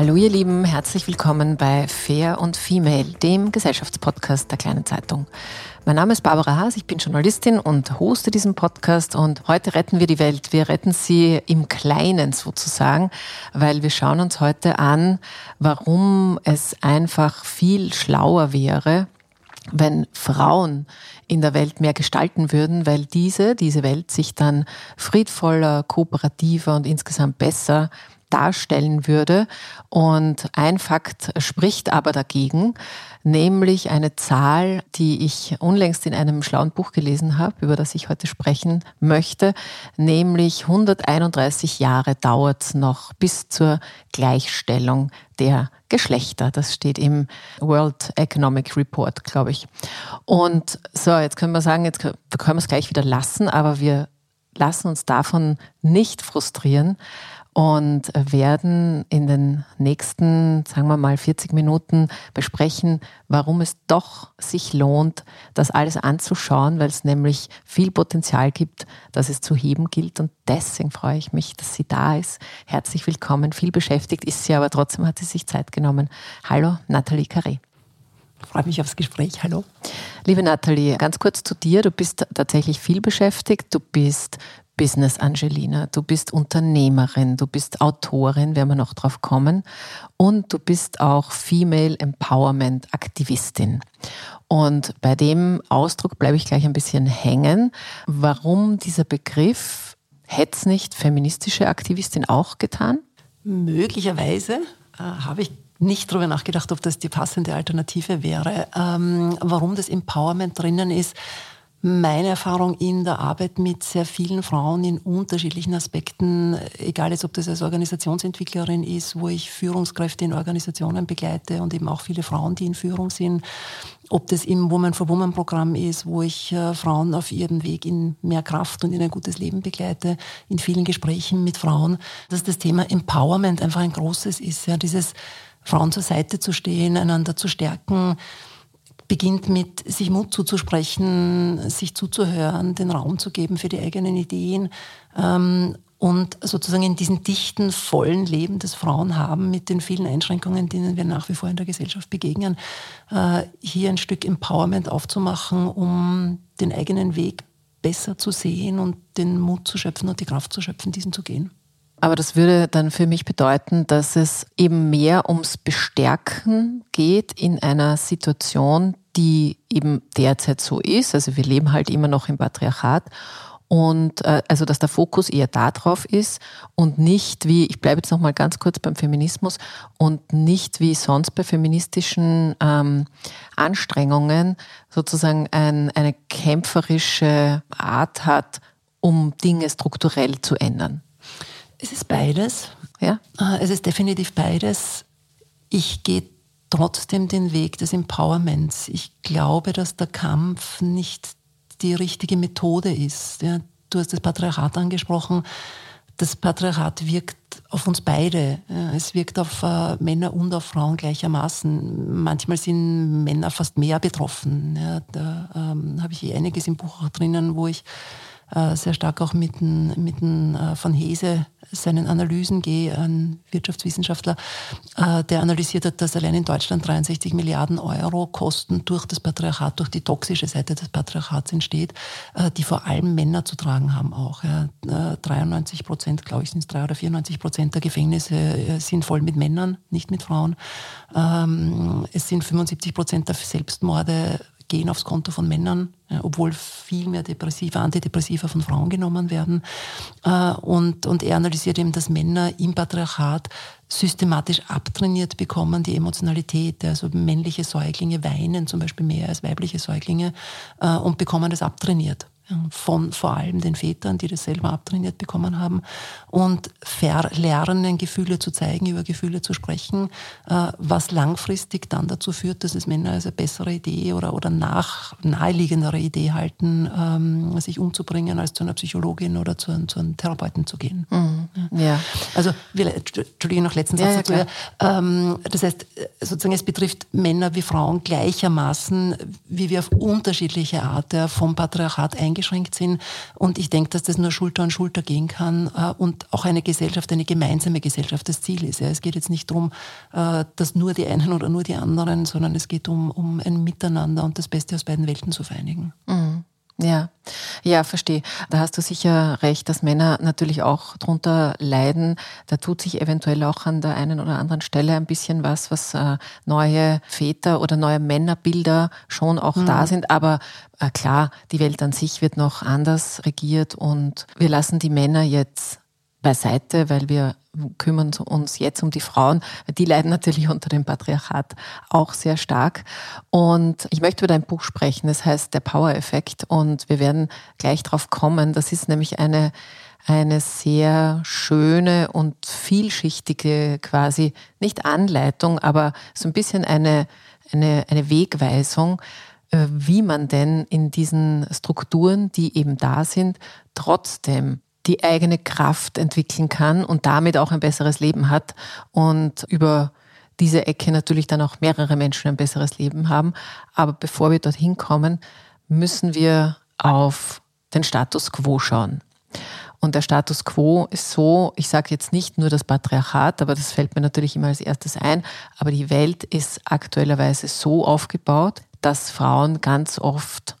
Hallo ihr Lieben, herzlich willkommen bei Fair und Female, dem Gesellschaftspodcast der Kleinen Zeitung. Mein Name ist Barbara Haas, ich bin Journalistin und hoste diesen Podcast und heute retten wir die Welt. Wir retten sie im Kleinen sozusagen, weil wir schauen uns heute an, warum es einfach viel schlauer wäre, wenn Frauen in der Welt mehr gestalten würden, weil diese, diese Welt sich dann friedvoller, kooperativer und insgesamt besser darstellen würde. Und ein Fakt spricht aber dagegen, nämlich eine Zahl, die ich unlängst in einem schlauen Buch gelesen habe, über das ich heute sprechen möchte, nämlich 131 Jahre dauert es noch bis zur Gleichstellung der Geschlechter. Das steht im World Economic Report, glaube ich. Und so, jetzt können wir sagen, jetzt können wir es gleich wieder lassen, aber wir lassen uns davon nicht frustrieren, und werden in den nächsten, sagen wir mal, 40 Minuten besprechen, warum es doch sich lohnt, das alles anzuschauen, weil es nämlich viel Potenzial gibt, dass es zu heben gilt. Und deswegen freue ich mich, dass sie da ist. Herzlich willkommen. Viel beschäftigt ist sie, aber trotzdem hat sie sich Zeit genommen. Hallo, Nathalie Carré. Freue mich aufs Gespräch. Hallo. Liebe Nathalie, ganz kurz zu dir. Du bist tatsächlich viel beschäftigt. Du bist Business Angelina. Du bist Unternehmerin, du bist Autorin, werden wir noch drauf kommen. Und du bist auch Female Empowerment Aktivistin. Und bei dem Ausdruck bleibe ich gleich ein bisschen hängen. Warum dieser Begriff? Hätte es nicht feministische Aktivistin auch getan? Möglicherweise äh, habe ich nicht darüber nachgedacht, ob das die passende Alternative wäre. Ähm, warum das Empowerment drinnen ist, meine Erfahrung in der Arbeit mit sehr vielen Frauen in unterschiedlichen Aspekten, egal jetzt ob das als Organisationsentwicklerin ist, wo ich Führungskräfte in Organisationen begleite und eben auch viele Frauen, die in Führung sind, ob das im Woman for Woman Programm ist, wo ich äh, Frauen auf ihrem Weg in mehr Kraft und in ein gutes Leben begleite, in vielen Gesprächen mit Frauen, dass das Thema Empowerment einfach ein großes ist, ja, dieses Frauen zur Seite zu stehen, einander zu stärken, beginnt mit sich Mut zuzusprechen, sich zuzuhören, den Raum zu geben für die eigenen Ideen ähm, und sozusagen in diesem dichten, vollen Leben, das Frauen haben, mit den vielen Einschränkungen, denen wir nach wie vor in der Gesellschaft begegnen, äh, hier ein Stück Empowerment aufzumachen, um den eigenen Weg besser zu sehen und den Mut zu schöpfen und die Kraft zu schöpfen, diesen zu gehen. Aber das würde dann für mich bedeuten, dass es eben mehr ums Bestärken geht in einer Situation, die eben derzeit so ist. Also wir leben halt immer noch im Patriarchat. Und äh, also dass der Fokus eher darauf ist und nicht wie, ich bleibe jetzt nochmal ganz kurz beim Feminismus und nicht wie sonst bei feministischen ähm, Anstrengungen sozusagen ein, eine kämpferische Art hat, um Dinge strukturell zu ändern. Es ist beides. Ja? Äh, es ist definitiv beides. Ich gehe trotzdem den Weg des Empowerments. Ich glaube, dass der Kampf nicht die richtige Methode ist. Ja, du hast das Patriarchat angesprochen. Das Patriarchat wirkt auf uns beide. Es wirkt auf äh, Männer und auf Frauen gleichermaßen. Manchmal sind Männer fast mehr betroffen. Da ähm, habe ich eh einiges im Buch auch drinnen, wo ich sehr stark auch mit mit äh, von Hese seinen Analysen gehe, ein Wirtschaftswissenschaftler, äh, der analysiert hat, dass allein in Deutschland 63 Milliarden Euro Kosten durch das Patriarchat, durch die toxische Seite des Patriarchats entsteht, die vor allem Männer zu tragen haben auch. 93 Prozent, glaube ich, sind es drei oder 94 Prozent der Gefängnisse sind voll mit Männern, nicht mit Frauen. Ähm, es sind 75 Prozent der Selbstmorde gehen aufs Konto von Männern, obwohl viel mehr Depressiva, Antidepressiva von Frauen genommen werden. Äh, und, und er analysiert eben, dass Männer im Patriarchat systematisch abtrainiert bekommen, die Emotionalität. Also männliche Säuglinge weinen zum Beispiel mehr als weibliche Säuglinge äh, und bekommen das abtrainiert von vor allem den Vätern, die das selber abtrainiert bekommen haben und verlernen, Gefühle zu zeigen, über Gefühle zu sprechen, äh, was langfristig dann dazu führt, dass es Männer als eine bessere Idee oder, oder nach, naheliegendere Idee halten, ähm, sich umzubringen, als zu einer Psychologin oder zu, zu einem Therapeuten zu gehen. Mhm. Ja. Also, Entschuldigung, noch letzten Satz ja, ja, dazu. Ähm, das heißt, sozusagen, es betrifft Männer wie Frauen gleichermaßen, wie wir auf unterschiedliche Art vom Patriarchat eingeschränkt eingeschränkt sind. Und ich denke, dass das nur Schulter an Schulter gehen kann äh, und auch eine Gesellschaft, eine gemeinsame Gesellschaft das Ziel ist. Es geht jetzt nicht darum, äh, dass nur die einen oder nur die anderen, sondern es geht um, um ein Miteinander und das Beste aus beiden Welten zu vereinigen. Mhm. Ja, ja, verstehe. Da hast du sicher recht, dass Männer natürlich auch drunter leiden. Da tut sich eventuell auch an der einen oder anderen Stelle ein bisschen was, was äh, neue Väter oder neue Männerbilder schon auch mhm. da sind. Aber äh, klar, die Welt an sich wird noch anders regiert und wir lassen die Männer jetzt beiseite, weil wir kümmern uns jetzt um die Frauen. Die leiden natürlich unter dem Patriarchat auch sehr stark. Und ich möchte über dein Buch sprechen. Das heißt Der Power-Effekt. Und wir werden gleich drauf kommen. Das ist nämlich eine, eine sehr schöne und vielschichtige quasi, nicht Anleitung, aber so ein bisschen eine, eine, eine Wegweisung, äh, wie man denn in diesen Strukturen, die eben da sind, trotzdem die eigene Kraft entwickeln kann und damit auch ein besseres Leben hat und über diese Ecke natürlich dann auch mehrere Menschen ein besseres Leben haben. Aber bevor wir dorthin kommen, müssen wir auf den Status quo schauen. Und der Status quo ist so, ich sage jetzt nicht nur das Patriarchat, aber das fällt mir natürlich immer als erstes ein, aber die Welt ist aktuellerweise so aufgebaut, dass Frauen ganz oft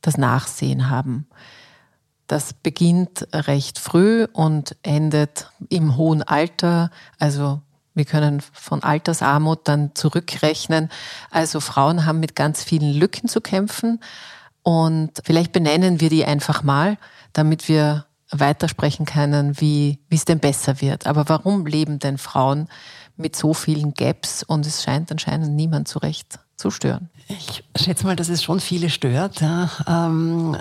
das Nachsehen haben. Das beginnt recht früh und endet im hohen Alter. Also wir können von Altersarmut dann zurückrechnen. Also Frauen haben mit ganz vielen Lücken zu kämpfen. Und vielleicht benennen wir die einfach mal, damit wir weitersprechen können, wie, wie es denn besser wird. Aber warum leben denn Frauen mit so vielen Gaps und es scheint anscheinend niemand so recht zu stören? Ich schätze mal, dass es schon viele stört. Ja. Ähm,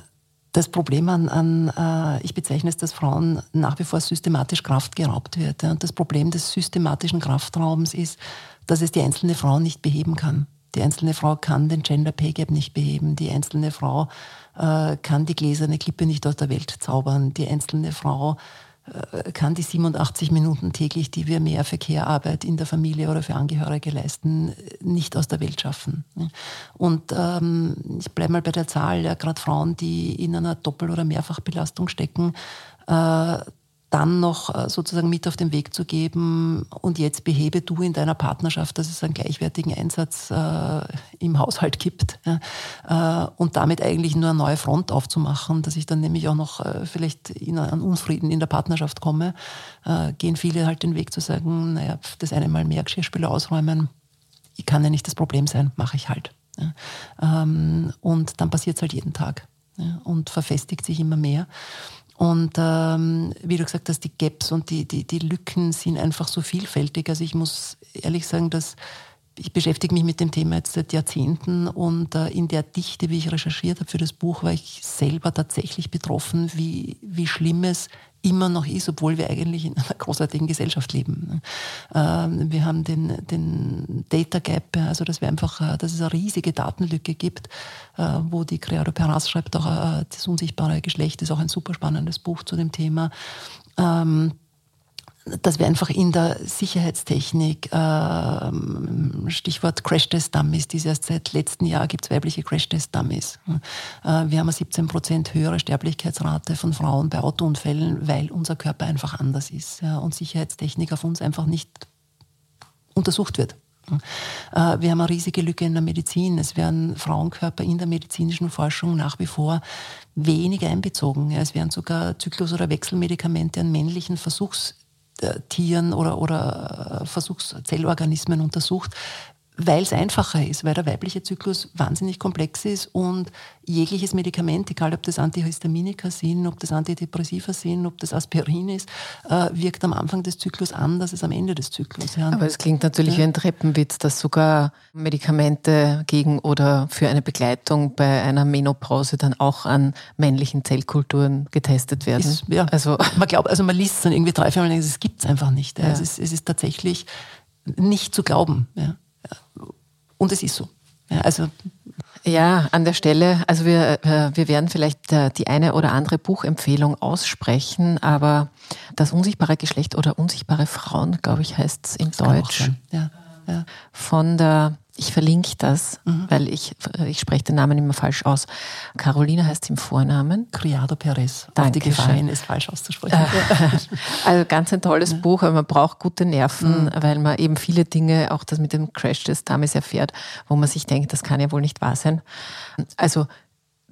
das Problem an, an äh, ich bezeichne es, dass Frauen nach wie vor systematisch Kraft geraubt wird. Und das Problem des systematischen Kraftraubens ist, dass es die einzelne Frau nicht beheben kann. Die einzelne Frau kann den Gender Pay Gap nicht beheben. Die einzelne Frau äh, kann die gläserne Klippe nicht aus der Welt zaubern. Die einzelne Frau kann die 87 Minuten täglich, die wir mehr Verkehrarbeit in der Familie oder für Angehörige leisten, nicht aus der Welt schaffen. Und ähm, ich bleibe mal bei der Zahl, ja, gerade Frauen, die in einer Doppel- oder Mehrfachbelastung stecken, äh, dann noch äh, sozusagen mit auf den Weg zu geben und jetzt behebe du in deiner Partnerschaft, dass es einen gleichwertigen Einsatz äh, im Haushalt gibt ja, äh, und damit eigentlich nur eine neue Front aufzumachen, dass ich dann nämlich auch noch äh, vielleicht in einen Unfrieden in der Partnerschaft komme, äh, gehen viele halt den Weg zu sagen, naja, das eine Mal mehr Geschirrspüler ausräumen, ich kann ja nicht das Problem sein, mache ich halt. Ja. Ähm, und dann passiert es halt jeden Tag ja, und verfestigt sich immer mehr. Und ähm, wie du gesagt hast, die Gaps und die, die, die Lücken sind einfach so vielfältig. Also ich muss ehrlich sagen, dass ich beschäftige mich mit dem Thema jetzt seit Jahrzehnten und äh, in der Dichte, wie ich recherchiert habe für das Buch, war ich selber tatsächlich betroffen, wie, wie schlimm es immer noch ist, obwohl wir eigentlich in einer großartigen Gesellschaft leben. Ähm, wir haben den, den Data Gap, also dass wir einfach, äh, dass es eine riesige Datenlücke gibt, äh, wo die Creado Peras schreibt, auch äh, das unsichtbare Geschlecht ist auch ein super spannendes Buch zu dem Thema. Ähm, dass wir einfach in der Sicherheitstechnik, äh, Stichwort Crash-Test-Dummies, die es erst seit letztem Jahr gibt, weibliche Crash-Test-Dummies. Äh, wir haben eine 17 Prozent höhere Sterblichkeitsrate von Frauen bei Autounfällen, weil unser Körper einfach anders ist und Sicherheitstechnik auf uns einfach nicht untersucht wird. Äh, wir haben eine riesige Lücke in der Medizin. Es werden Frauenkörper in der medizinischen Forschung nach wie vor wenig einbezogen. Es werden sogar Zyklus- oder Wechselmedikamente an männlichen Versuchs Tieren oder, oder äh, Versuchszellorganismen untersucht, weil es einfacher ist, weil der weibliche Zyklus wahnsinnig komplex ist und jegliches Medikament, egal ob das Antihistaminika sind, ob das Antidepressiva sind, ob das Aspirin ist, äh, wirkt am Anfang des Zyklus anders als am Ende des Zyklus. Ja. Aber es klingt natürlich ja. wie ein Treppenwitz, dass sogar Medikamente gegen oder für eine Begleitung bei einer Menopause dann auch an männlichen Zellkulturen getestet werden. Ist, ja. Also man glaubt, also man liest es dann irgendwie drei, vier Mal es gibt es einfach nicht. Ja. Es, ist, es ist tatsächlich nicht zu glauben. Ja. Und es ist so. Ja, also ja, an der Stelle, also wir, äh, wir werden vielleicht äh, die eine oder andere Buchempfehlung aussprechen, aber das unsichtbare Geschlecht oder unsichtbare Frauen, glaube ich, heißt es in das Deutsch. Ja, ja. Von der ich verlinke das, mhm. weil ich, ich spreche den Namen immer falsch aus. Caroline heißt im Vornamen. Criado Perez. Danke. Auf die Gefahr es falsch auszusprechen. also ganz ein tolles ja. Buch, aber man braucht gute Nerven, mhm. weil man eben viele Dinge, auch das mit dem Crash des Dames erfährt, wo man sich denkt, das kann ja wohl nicht wahr sein. Also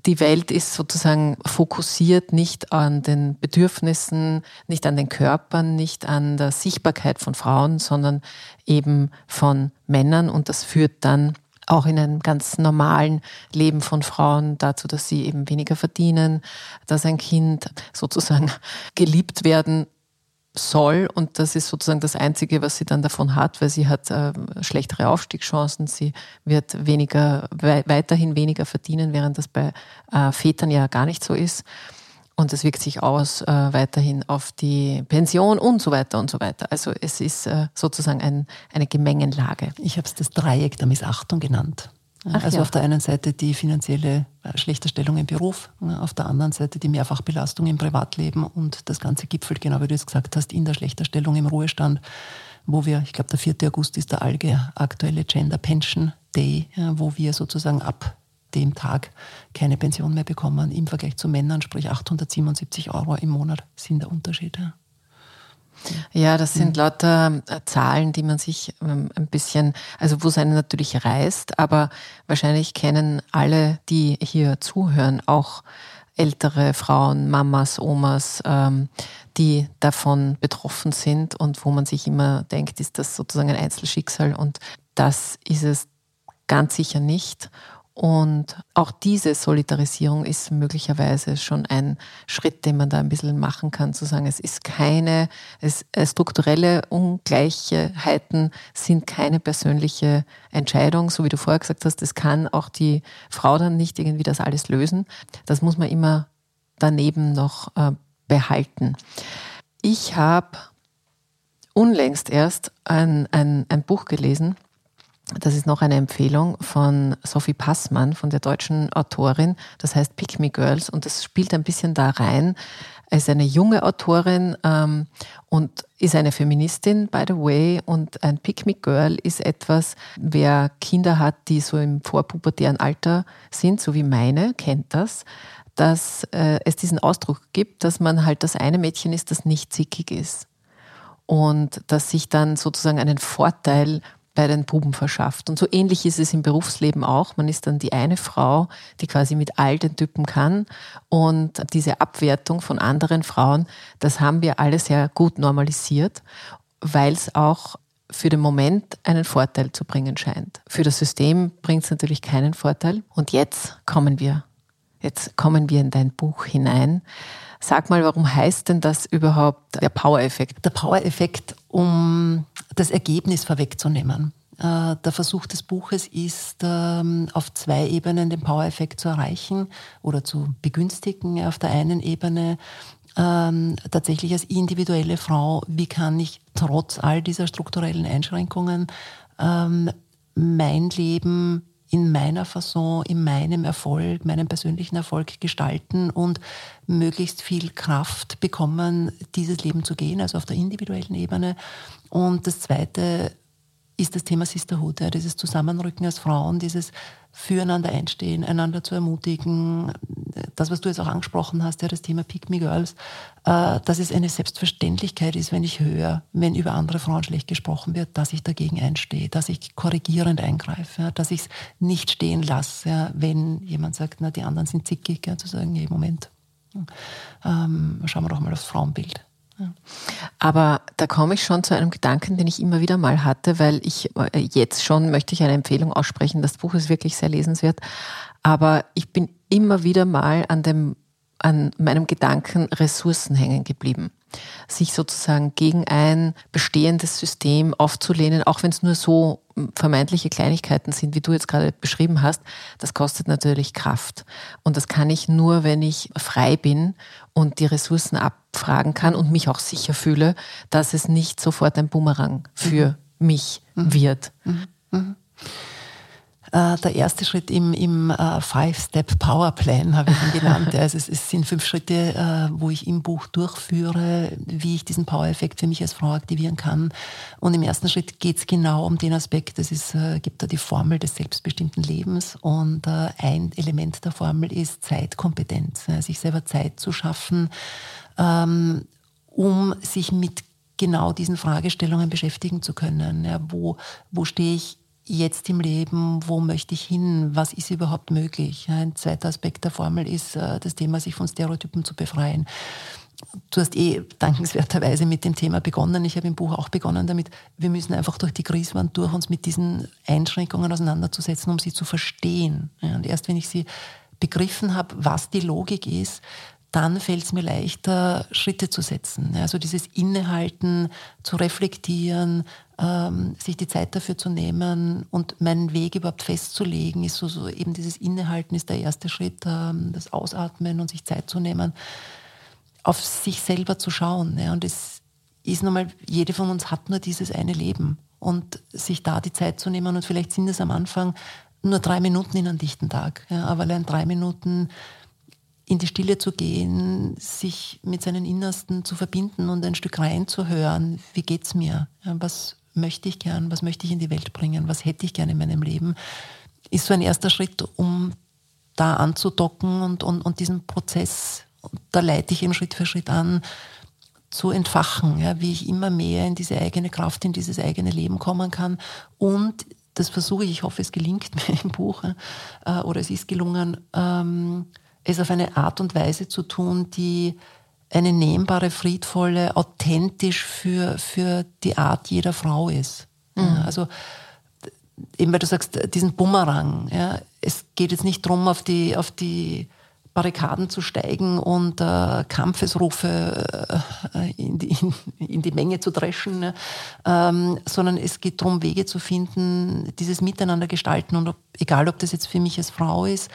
die Welt ist sozusagen fokussiert nicht an den Bedürfnissen, nicht an den Körpern, nicht an der Sichtbarkeit von Frauen, sondern eben von Männern. Und das führt dann auch in einem ganz normalen Leben von Frauen dazu, dass sie eben weniger verdienen, dass ein Kind sozusagen geliebt werden soll und das ist sozusagen das Einzige, was sie dann davon hat, weil sie hat äh, schlechtere Aufstiegschancen, sie wird weniger, we weiterhin weniger verdienen, während das bei äh, Vätern ja gar nicht so ist. Und das wirkt sich aus äh, weiterhin auf die Pension und so weiter und so weiter. Also es ist äh, sozusagen ein, eine Gemengenlage. Ich habe es das Dreieck der Missachtung genannt. Ach also ja. auf der einen Seite die finanzielle äh, schlechte Stellung im Beruf, auf der anderen Seite die Mehrfachbelastung im Privatleben und das Ganze gipfelt, genau wie du es gesagt hast, in der schlechter Stellung im Ruhestand, wo wir, ich glaube der 4. August ist der ALGE aktuelle Gender Pension Day, wo wir sozusagen ab dem Tag keine Pension mehr bekommen im Vergleich zu Männern, sprich 877 Euro im Monat sind der Unterschied. Ja, das sind lauter äh, Zahlen, die man sich ähm, ein bisschen, also wo es einen natürlich reißt, aber wahrscheinlich kennen alle, die hier zuhören, auch ältere Frauen, Mamas, Omas, ähm, die davon betroffen sind und wo man sich immer denkt, ist das sozusagen ein Einzelschicksal und das ist es ganz sicher nicht. Und auch diese Solidarisierung ist möglicherweise schon ein Schritt, den man da ein bisschen machen kann, zu sagen, es ist keine, es, äh, strukturelle Ungleichheiten sind keine persönliche Entscheidung, so wie du vorher gesagt hast, es kann auch die Frau dann nicht irgendwie das alles lösen. Das muss man immer daneben noch äh, behalten. Ich habe unlängst erst ein, ein, ein Buch gelesen, das ist noch eine Empfehlung von Sophie Passmann, von der deutschen Autorin. Das heißt Pick Me Girls und das spielt ein bisschen da rein. Er ist eine junge Autorin ähm, und ist eine Feministin, by the way. Und ein Pick Me Girl ist etwas, wer Kinder hat, die so im vorpubertären Alter sind, so wie meine, kennt das, dass äh, es diesen Ausdruck gibt, dass man halt das eine Mädchen ist, das nicht zickig ist. Und dass sich dann sozusagen einen Vorteil bei den Buben verschafft. Und so ähnlich ist es im Berufsleben auch. Man ist dann die eine Frau, die quasi mit all den Typen kann. Und diese Abwertung von anderen Frauen, das haben wir alle sehr gut normalisiert, weil es auch für den Moment einen Vorteil zu bringen scheint. Für das System bringt es natürlich keinen Vorteil. Und jetzt kommen wir, jetzt kommen wir in dein Buch hinein. Sag mal, warum heißt denn das überhaupt der Power-Effekt? Der Power-Effekt, um das Ergebnis vorwegzunehmen. Äh, der Versuch des Buches ist, ähm, auf zwei Ebenen den Power-Effekt zu erreichen oder zu begünstigen. Auf der einen Ebene ähm, tatsächlich als individuelle Frau, wie kann ich trotz all dieser strukturellen Einschränkungen ähm, mein Leben in meiner Fasson, in meinem Erfolg, meinem persönlichen Erfolg gestalten und möglichst viel Kraft bekommen, dieses Leben zu gehen, also auf der individuellen Ebene. Und das Zweite ist das Thema Sisterhood, ja, dieses Zusammenrücken als Frauen, dieses füreinander einstehen, einander zu ermutigen. Das, was du jetzt auch angesprochen hast, ja, das Thema Pick Me Girls, äh, dass es eine Selbstverständlichkeit ist, wenn ich höre, wenn über andere Frauen schlecht gesprochen wird, dass ich dagegen einstehe, dass ich korrigierend eingreife, ja, dass ich es nicht stehen lasse, ja, wenn jemand sagt, na, die anderen sind zickig, ja, zu sagen, hey, Moment, ähm, schauen wir doch mal aufs Frauenbild. Aber da komme ich schon zu einem Gedanken, den ich immer wieder mal hatte, weil ich äh, jetzt schon möchte ich eine Empfehlung aussprechen. Das Buch ist wirklich sehr lesenswert. Aber ich bin immer wieder mal an dem, an meinem Gedanken Ressourcen hängen geblieben sich sozusagen gegen ein bestehendes System aufzulehnen, auch wenn es nur so vermeintliche Kleinigkeiten sind, wie du jetzt gerade beschrieben hast, das kostet natürlich Kraft. Und das kann ich nur, wenn ich frei bin und die Ressourcen abfragen kann und mich auch sicher fühle, dass es nicht sofort ein Bumerang für mhm. mich mhm. wird. Mhm. Äh, der erste Schritt im, im äh, Five-Step-Power-Plan habe ich ihn genannt. Also es, es, sind fünf Schritte, äh, wo ich im Buch durchführe, wie ich diesen Power-Effekt für mich als Frau aktivieren kann. Und im ersten Schritt geht es genau um den Aspekt, es ist, gibt da die Formel des selbstbestimmten Lebens und ein Element der Formel ist Zeitkompetenz, sich selber Zeit zu schaffen, ähm, um sich mit genau diesen Fragestellungen beschäftigen zu können. Ja, wo, wo stehe ich jetzt im Leben, wo möchte ich hin, was ist überhaupt möglich. Ein zweiter Aspekt der Formel ist äh, das Thema, sich von Stereotypen zu befreien. Du hast eh dankenswerterweise mit dem Thema begonnen. Ich habe im Buch auch begonnen damit. Wir müssen einfach durch die Kriswand durch uns mit diesen Einschränkungen auseinanderzusetzen, um sie zu verstehen. Und erst wenn ich sie begriffen habe, was die Logik ist, dann fällt es mir leichter, Schritte zu setzen. Also dieses Innehalten, zu reflektieren, ähm, sich die Zeit dafür zu nehmen und meinen Weg überhaupt festzulegen, ist so, so eben dieses Innehalten ist der erste Schritt, ähm, das Ausatmen und sich Zeit zu nehmen, auf sich selber zu schauen. Ja. Und es ist nochmal, jede von uns hat nur dieses eine Leben. Und sich da die Zeit zu nehmen und vielleicht sind es am Anfang nur drei Minuten in einem dichten Tag. Ja, aber allein drei Minuten in die Stille zu gehen, sich mit seinen Innersten zu verbinden und ein Stück reinzuhören, wie geht's mir? Was möchte ich gern? Was möchte ich in die Welt bringen? Was hätte ich gerne in meinem Leben? Ist so ein erster Schritt, um da anzudocken und, und, und diesen Prozess, da leite ich ihn Schritt für Schritt an, zu entfachen, ja, wie ich immer mehr in diese eigene Kraft, in dieses eigene Leben kommen kann. Und das versuche ich, ich hoffe, es gelingt mir im Buch äh, oder es ist gelungen, ähm, es auf eine Art und Weise zu tun, die eine nehmbare, friedvolle, authentisch für, für die Art jeder Frau ist. Mhm. Ja, also eben weil du sagst, diesen Bumerang, ja, es geht jetzt nicht darum, auf die, auf die Barrikaden zu steigen und äh, Kampfesrufe äh, in, die, in, in, die Menge zu dreschen, ne? ähm, sondern es geht darum, Wege zu finden, dieses Miteinander gestalten und ob, egal, ob das jetzt für mich als Frau ist,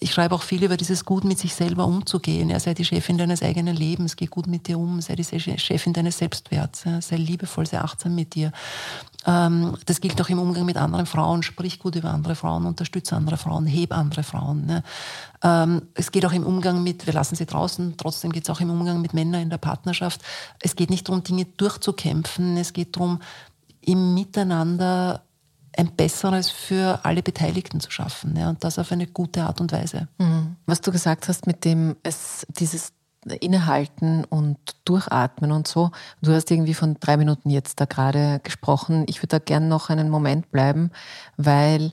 ich schreibe auch viel über dieses Gut mit sich selber umzugehen. Ja, sei die Chefin deines eigenen Lebens, geh gut mit dir um, sei die Chefin deines Selbstwerts, ja, sei liebevoll, sei achtsam mit dir. Ähm, das gilt auch im Umgang mit anderen Frauen, sprich gut über andere Frauen, unterstütze andere Frauen, heb andere Frauen. Ne? Ähm, es geht auch im Umgang mit, wir lassen sie draußen, trotzdem geht es auch im Umgang mit Männern in der Partnerschaft. Es geht nicht darum, Dinge durchzukämpfen, es geht darum, im Miteinander ein besseres für alle Beteiligten zu schaffen. Ja, und das auf eine gute Art und Weise. Mhm. Was du gesagt hast mit dem, es, dieses Innehalten und Durchatmen und so. Du hast irgendwie von drei Minuten jetzt da gerade gesprochen. Ich würde da gern noch einen Moment bleiben, weil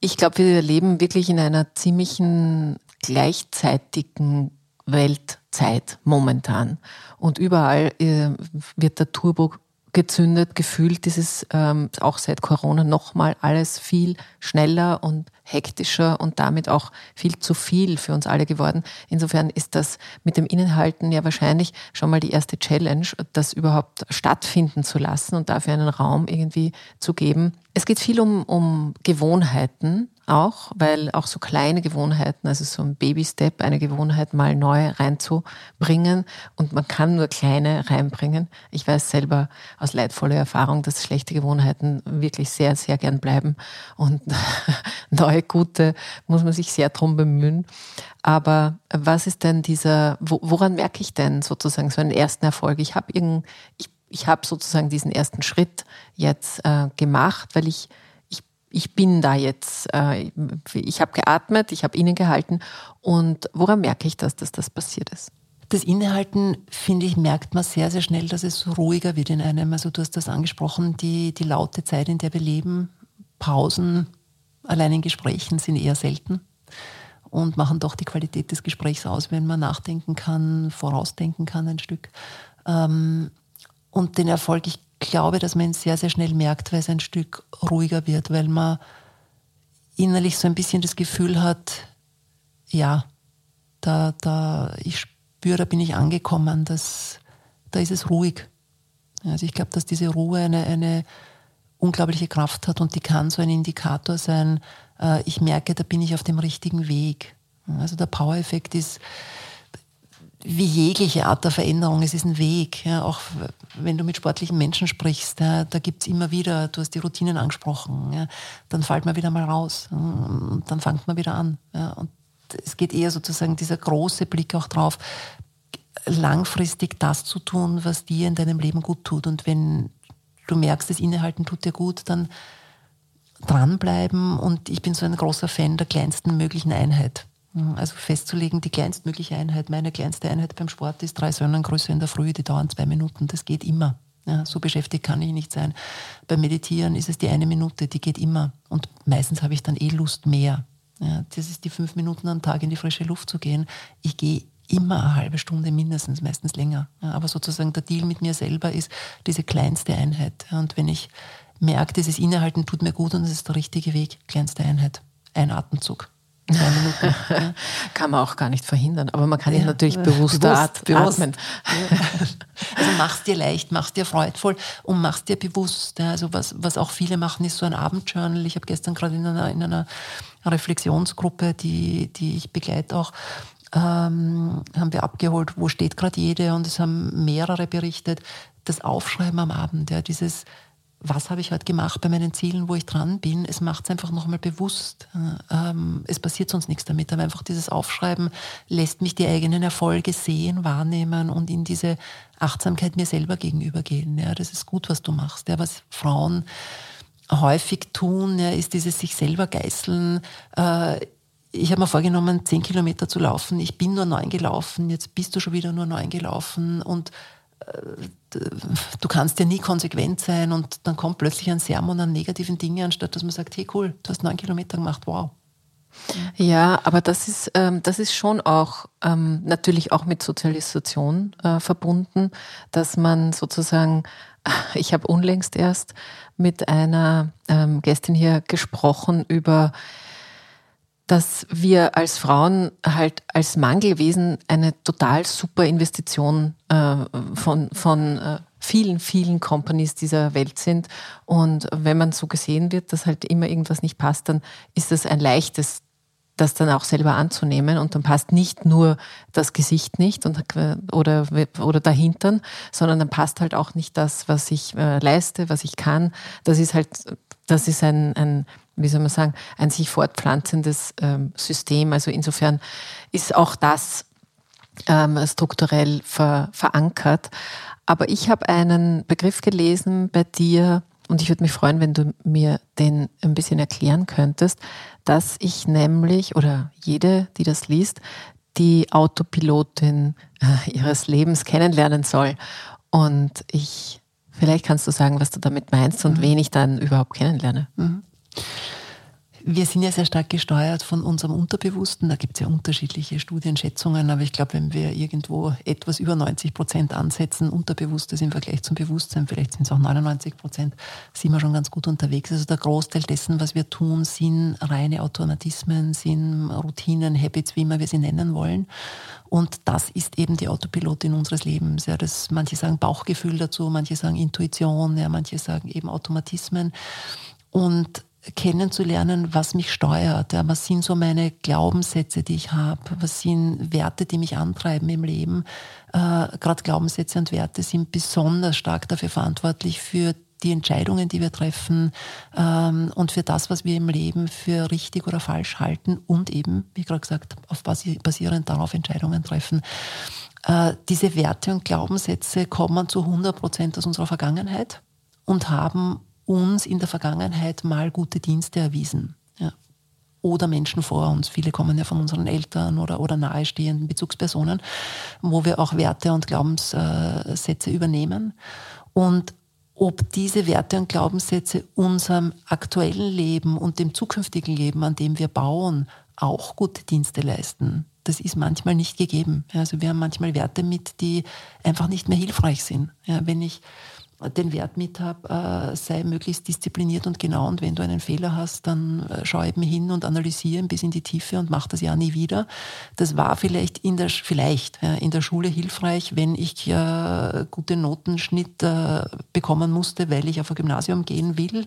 ich glaube, wir leben wirklich in einer ziemlichen gleichzeitigen Weltzeit momentan. Und überall äh, wird der Turbo gezündet, gefühlt dieses ähm, auch seit Corona nochmal alles viel schneller und hektischer und damit auch viel zu viel für uns alle geworden. Insofern ist das mit dem Innenhalten ja wahrscheinlich schon mal die erste Challenge, das überhaupt stattfinden zu lassen und dafür einen Raum irgendwie zu geben. Es geht viel um, um Gewohnheiten auch, weil auch so kleine Gewohnheiten, also so ein Baby-Step, eine Gewohnheit mal neu reinzubringen und man kann nur kleine reinbringen. Ich weiß selber aus leidvoller Erfahrung, dass schlechte Gewohnheiten wirklich sehr, sehr gern bleiben und neue, gute muss man sich sehr drum bemühen. Aber was ist denn dieser, woran merke ich denn sozusagen so einen ersten Erfolg? Ich habe ich, ich habe sozusagen diesen ersten Schritt jetzt äh, gemacht, weil ich ich bin da jetzt, äh, ich habe geatmet, ich habe innegehalten. Und woran merke ich das, dass das passiert ist? Das Innehalten, finde ich, merkt man sehr, sehr schnell, dass es ruhiger wird in einem. Also du hast das angesprochen, die, die laute Zeit, in der wir leben, Pausen, allein in Gesprächen sind eher selten und machen doch die Qualität des Gesprächs aus, wenn man nachdenken kann, vorausdenken kann ein Stück. Ähm, und den Erfolg, ich glaube, dass man ihn sehr, sehr schnell merkt, weil es ein Stück ruhiger wird, weil man innerlich so ein bisschen das Gefühl hat, ja, da, da, ich spüre, da bin ich angekommen, das, da ist es ruhig. Also ich glaube, dass diese Ruhe eine, eine unglaubliche Kraft hat und die kann so ein Indikator sein, äh, ich merke, da bin ich auf dem richtigen Weg. Also der Power-Effekt ist, wie jegliche Art der Veränderung, es ist ein Weg. Ja, auch wenn du mit sportlichen Menschen sprichst, ja, da gibt es immer wieder, du hast die Routinen angesprochen, ja, dann fällt man wieder mal raus und dann fängt man wieder an. und es geht eher sozusagen dieser große Blick auch drauf, langfristig das zu tun, was dir in deinem Leben gut tut. Und wenn du merkst, das Innehalten tut dir gut, dann dranbleiben. Und ich bin so ein großer Fan der kleinsten möglichen Einheit. Also festzulegen, die kleinstmögliche Einheit, meine kleinste Einheit beim Sport ist drei Sonnengröße in der Früh, die dauern zwei Minuten, das geht immer. Ja, so beschäftigt kann ich nicht sein. Beim Meditieren ist es die eine Minute, die geht immer. Und meistens habe ich dann eh Lust mehr. Ja, das ist die fünf Minuten am Tag in die frische Luft zu gehen. Ich gehe immer eine halbe Stunde mindestens, meistens länger. Ja, aber sozusagen der Deal mit mir selber ist diese kleinste Einheit. Und wenn ich merke, dieses Innehalten tut mir gut und es ist der richtige Weg, kleinste Einheit. Ein Atemzug. Zwei Minuten. Kann man auch gar nicht verhindern, aber man kann ja, ihn natürlich ja, bewusst, bewusst, bewusst atmen. Also mach's dir leicht, mach's dir freudvoll und mach's dir bewusst. Also was, was auch viele machen, ist so ein Abendjournal. Ich habe gestern gerade in einer, in einer Reflexionsgruppe, die, die ich begleite auch, ähm, haben wir abgeholt, wo steht gerade jede und es haben mehrere berichtet, das Aufschreiben am Abend, ja, dieses was habe ich heute gemacht bei meinen Zielen, wo ich dran bin. Es macht es einfach nochmal bewusst. Ähm, es passiert sonst nichts damit. Aber einfach dieses Aufschreiben lässt mich die eigenen Erfolge sehen, wahrnehmen und in diese Achtsamkeit mir selber gegenübergehen. Ja, das ist gut, was du machst. Ja, was Frauen häufig tun, ja, ist dieses sich selber geißeln. Äh, ich habe mir vorgenommen, zehn Kilometer zu laufen. Ich bin nur neun gelaufen. Jetzt bist du schon wieder nur neun gelaufen und du kannst ja nie konsequent sein und dann kommt plötzlich ein Sermon an negativen Dingen, anstatt dass man sagt, hey cool, du hast neun Kilometer gemacht, wow. Ja, aber das ist, ähm, das ist schon auch ähm, natürlich auch mit Sozialisation äh, verbunden, dass man sozusagen, ich habe unlängst erst mit einer ähm, Gästin hier gesprochen über dass wir als Frauen halt als Mangelwesen eine total super Investition äh, von, von äh, vielen, vielen Companies dieser Welt sind. Und wenn man so gesehen wird, dass halt immer irgendwas nicht passt, dann ist das ein leichtes, das dann auch selber anzunehmen. Und dann passt nicht nur das Gesicht nicht und, oder, oder dahinter, sondern dann passt halt auch nicht das, was ich äh, leiste, was ich kann. Das ist halt, das ist ein, ein wie soll man sagen, ein sich fortpflanzendes ähm, System. Also insofern ist auch das ähm, strukturell ver, verankert. Aber ich habe einen Begriff gelesen bei dir und ich würde mich freuen, wenn du mir den ein bisschen erklären könntest, dass ich nämlich, oder jede, die das liest, die Autopilotin äh, ihres Lebens kennenlernen soll. Und ich, vielleicht kannst du sagen, was du damit meinst und mhm. wen ich dann überhaupt kennenlerne. Mhm. Wir sind ja sehr stark gesteuert von unserem Unterbewussten. Da gibt es ja unterschiedliche Studienschätzungen, aber ich glaube, wenn wir irgendwo etwas über 90 Prozent ansetzen, Unterbewusstes im Vergleich zum Bewusstsein, vielleicht sind es auch 99 Prozent, sind wir schon ganz gut unterwegs. Also der Großteil dessen, was wir tun, sind reine Automatismen, sind Routinen, Habits, wie immer wir sie nennen wollen. Und das ist eben die Autopilotin unseres Lebens. Ja, das, manche sagen Bauchgefühl dazu, manche sagen Intuition, ja, manche sagen eben Automatismen. Und kennenzulernen, was mich steuert. Ja, was sind so meine Glaubenssätze, die ich habe? Was sind Werte, die mich antreiben im Leben? Äh, Gerade Glaubenssätze und Werte sind besonders stark dafür verantwortlich für die Entscheidungen, die wir treffen ähm, und für das, was wir im Leben für richtig oder falsch halten und eben, wie gerade gesagt, auf basi basierend darauf Entscheidungen treffen. Äh, diese Werte und Glaubenssätze kommen zu 100 Prozent aus unserer Vergangenheit und haben uns in der Vergangenheit mal gute Dienste erwiesen. Ja. Oder Menschen vor uns. Viele kommen ja von unseren Eltern oder, oder nahestehenden Bezugspersonen, wo wir auch Werte und Glaubenssätze übernehmen. Und ob diese Werte und Glaubenssätze unserem aktuellen Leben und dem zukünftigen Leben, an dem wir bauen, auch gute Dienste leisten. Das ist manchmal nicht gegeben. Also wir haben manchmal Werte mit, die einfach nicht mehr hilfreich sind. Ja, wenn ich den Wert mit habe, äh, sei möglichst diszipliniert und genau. Und wenn du einen Fehler hast, dann äh, schau eben hin und analysiere bis in die Tiefe und mach das ja nie wieder. Das war vielleicht in der, vielleicht, in der Schule hilfreich, wenn ich äh, gute Notenschnitt bekommen musste, weil ich auf ein Gymnasium gehen will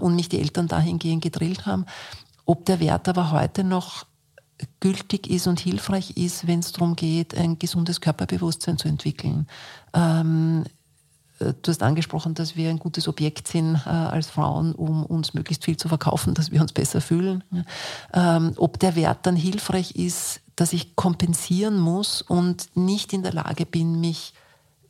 und mich die Eltern dahingehend gedrillt haben. Ob der Wert aber heute noch gültig ist und hilfreich ist, wenn es darum geht, ein gesundes Körperbewusstsein zu entwickeln. Ähm, Du hast angesprochen, dass wir ein gutes Objekt sind äh, als Frauen, um uns möglichst viel zu verkaufen, dass wir uns besser fühlen. Ähm, ob der Wert dann hilfreich ist, dass ich kompensieren muss und nicht in der Lage bin, mich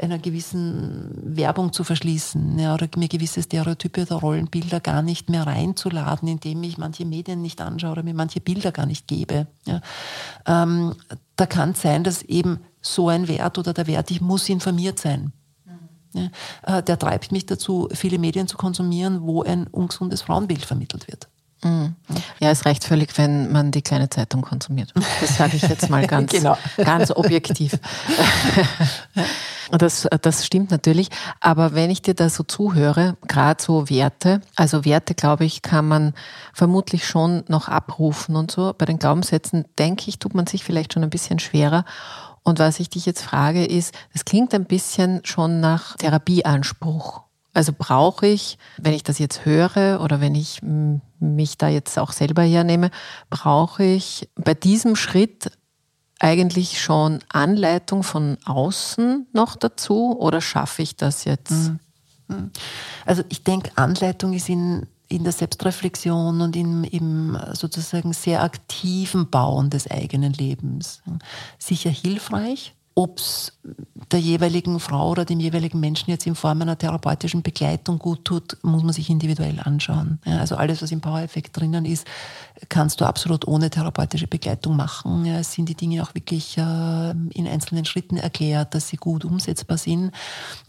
einer gewissen Werbung zu verschließen ja, oder mir gewisse Stereotype oder Rollenbilder gar nicht mehr reinzuladen, indem ich manche Medien nicht anschaue oder mir manche Bilder gar nicht gebe. Ja. Ähm, da kann es sein, dass eben so ein Wert oder der Wert, ich muss informiert sein, ja, äh, der treibt mich dazu, viele Medien zu konsumieren, wo ein ungesundes Frauenbild vermittelt wird. Mhm. Ja, es reicht völlig, wenn man die kleine Zeitung konsumiert. Das sage ich jetzt mal ganz, genau. ganz objektiv. das, das stimmt natürlich. Aber wenn ich dir da so zuhöre, gerade so Werte, also Werte, glaube ich, kann man vermutlich schon noch abrufen und so. Bei den Glaubenssätzen, denke ich, tut man sich vielleicht schon ein bisschen schwerer. Und was ich dich jetzt frage, ist, es klingt ein bisschen schon nach Therapieanspruch. Also brauche ich, wenn ich das jetzt höre oder wenn ich mich da jetzt auch selber hernehme, brauche ich bei diesem Schritt eigentlich schon Anleitung von außen noch dazu oder schaffe ich das jetzt? Mhm. Mhm. Also ich denke, Anleitung ist in in der Selbstreflexion und im, im sozusagen sehr aktiven Bauen des eigenen Lebens. Sicher hilfreich, ob es der jeweiligen Frau oder dem jeweiligen Menschen jetzt in Form einer therapeutischen Begleitung gut tut, muss man sich individuell anschauen. Ja, also alles, was im Power-Effekt drinnen ist, kannst du absolut ohne therapeutische Begleitung machen. Ja, es sind die Dinge auch wirklich äh, in einzelnen Schritten erklärt, dass sie gut umsetzbar sind.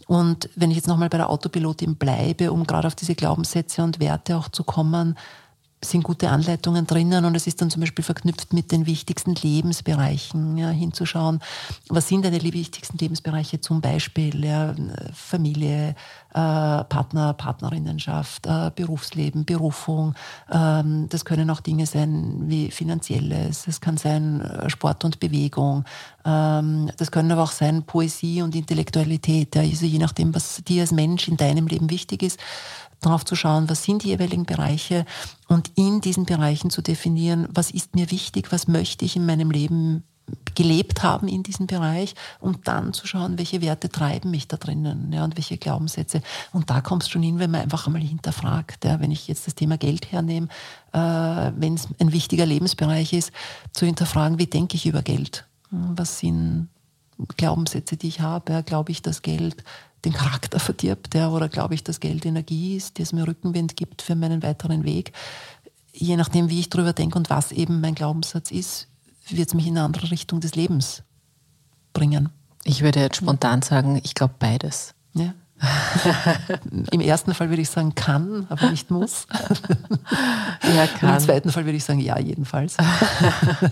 Und wenn ich jetzt nochmal bei der Autopilotin bleibe, um gerade auf diese Glaubenssätze und Werte auch zu kommen, sind gute Anleitungen drinnen und es ist dann zum Beispiel verknüpft mit den wichtigsten Lebensbereichen, ja, hinzuschauen, was sind deine wichtigsten Lebensbereiche, zum Beispiel ja, Familie, äh, Partner, Partnerinnenschaft, äh, Berufsleben, Berufung. Ähm, das können auch Dinge sein wie finanzielles, es kann sein äh, Sport und Bewegung, ähm, das können aber auch sein Poesie und Intellektualität, ja, also je nachdem, was dir als Mensch in deinem Leben wichtig ist darauf zu schauen, was sind die jeweiligen Bereiche und in diesen Bereichen zu definieren, was ist mir wichtig, was möchte ich in meinem Leben gelebt haben in diesem Bereich und dann zu schauen, welche Werte treiben mich da drinnen ja, und welche Glaubenssätze. Und da kommst du schon hin, wenn man einfach einmal hinterfragt. Ja, wenn ich jetzt das Thema Geld hernehme, äh, wenn es ein wichtiger Lebensbereich ist, zu hinterfragen, wie denke ich über Geld? Was sind Glaubenssätze, die ich habe? Glaube ich, dass Geld den Charakter verdirbt, ja, oder glaube ich, dass Geld Energie ist, die es mir Rückenwind gibt für meinen weiteren Weg. Je nachdem, wie ich darüber denke und was eben mein Glaubenssatz ist, wird es mich in eine andere Richtung des Lebens bringen. Ich würde jetzt spontan sagen, ich glaube beides. Ja. Im ersten Fall würde ich sagen, kann, aber nicht muss. ja, kann. Im zweiten Fall würde ich sagen, ja, jedenfalls.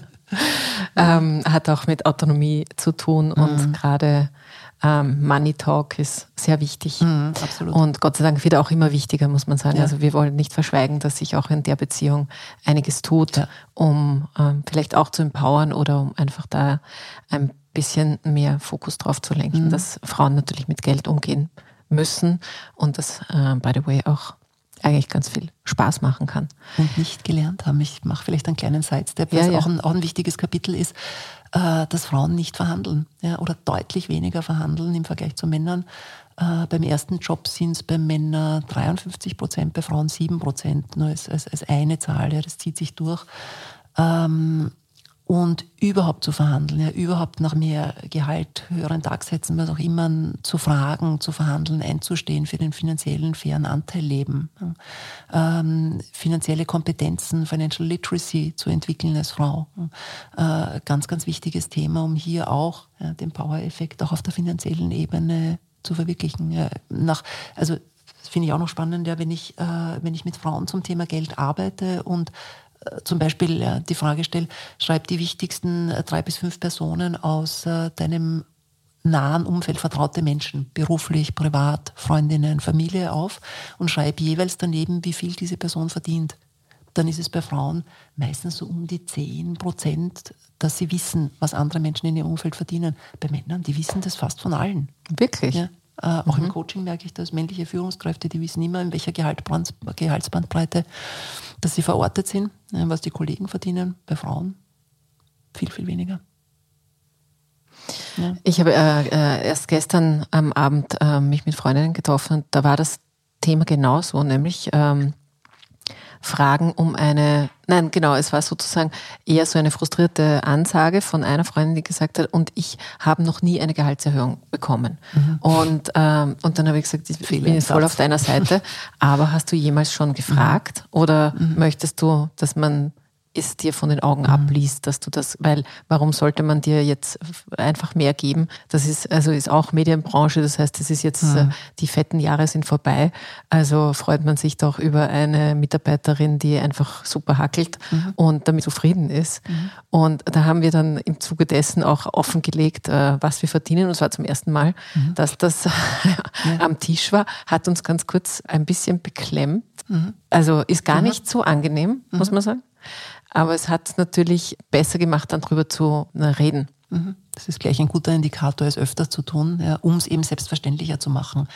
ähm, hat auch mit Autonomie zu tun und mhm. gerade ähm, Money Talk ist sehr wichtig. Mhm, absolut. Und Gott sei Dank wird auch immer wichtiger, muss man sagen. Ja. Also wir wollen nicht verschweigen, dass sich auch in der Beziehung einiges tut, ja. um ähm, vielleicht auch zu empowern oder um einfach da ein bisschen mehr Fokus drauf zu lenken, mhm. dass Frauen natürlich mit Geld umgehen müssen und das, äh, by the way, auch eigentlich ganz viel Spaß machen kann. Und nicht gelernt haben. Ich mache vielleicht einen kleinen Sidestep, was ja, ja. Auch, ein, auch ein wichtiges Kapitel ist, dass Frauen nicht verhandeln ja, oder deutlich weniger verhandeln im Vergleich zu Männern. Äh, beim ersten Job sind es bei Männern 53 Prozent, bei Frauen 7 Prozent, nur als, als, als eine Zahl, ja, das zieht sich durch. Ähm, und überhaupt zu verhandeln, ja, überhaupt nach mehr Gehalt, höheren Tagsätzen, was auch immer, zu fragen, zu verhandeln, einzustehen, für den finanziellen fairen Anteil leben, ähm, finanzielle Kompetenzen, Financial Literacy zu entwickeln als Frau. Äh, ganz, ganz wichtiges Thema, um hier auch ja, den Power-Effekt auch auf der finanziellen Ebene zu verwirklichen. Ja, nach, also finde ich auch noch spannend, ja, wenn ich, äh, wenn ich mit Frauen zum Thema Geld arbeite und zum Beispiel die Frage stelle, schreib die wichtigsten äh, drei bis fünf Personen aus äh, deinem nahen Umfeld, vertraute Menschen, beruflich, privat, Freundinnen, Familie auf und schreib jeweils daneben, wie viel diese Person verdient. Dann ist es bei Frauen meistens so um die 10 Prozent, dass sie wissen, was andere Menschen in ihrem Umfeld verdienen. Bei Männern, die wissen das fast von allen. Wirklich? Ja. Äh, auch mhm. im Coaching merke ich das, männliche Führungskräfte, die wissen immer, in welcher Gehaltsbandbreite dass sie verortet sind, äh, was die Kollegen verdienen. Bei Frauen viel, viel weniger. Ja. Ich habe äh, äh, erst gestern am Abend äh, mich mit Freundinnen getroffen und da war das Thema genauso, nämlich ähm, Fragen um eine, nein, genau, es war sozusagen eher so eine frustrierte Ansage von einer Freundin, die gesagt hat, und ich habe noch nie eine Gehaltserhöhung bekommen. Mhm. Und, ähm, und dann habe ich gesagt, ich bin jetzt voll auf deiner Seite, aber hast du jemals schon gefragt mhm. oder mhm. möchtest du, dass man es dir von den Augen mhm. abliest, dass du das, weil warum sollte man dir jetzt einfach mehr geben? Das ist also ist auch Medienbranche, das heißt, es ist jetzt mhm. äh, die fetten Jahre sind vorbei. Also freut man sich doch über eine Mitarbeiterin, die einfach super hackelt mhm. und damit zufrieden ist. Mhm. Und da haben wir dann im Zuge dessen auch offengelegt, äh, was wir verdienen. Und zwar zum ersten Mal, mhm. dass das ja. am Tisch war, hat uns ganz kurz ein bisschen beklemmt. Mhm. Also ist gar nicht so angenehm, muss man sagen. Aber es hat natürlich besser gemacht, dann drüber zu reden. Mhm. Das ist gleich ein guter Indikator, es öfter zu tun, ja, um es eben selbstverständlicher zu machen.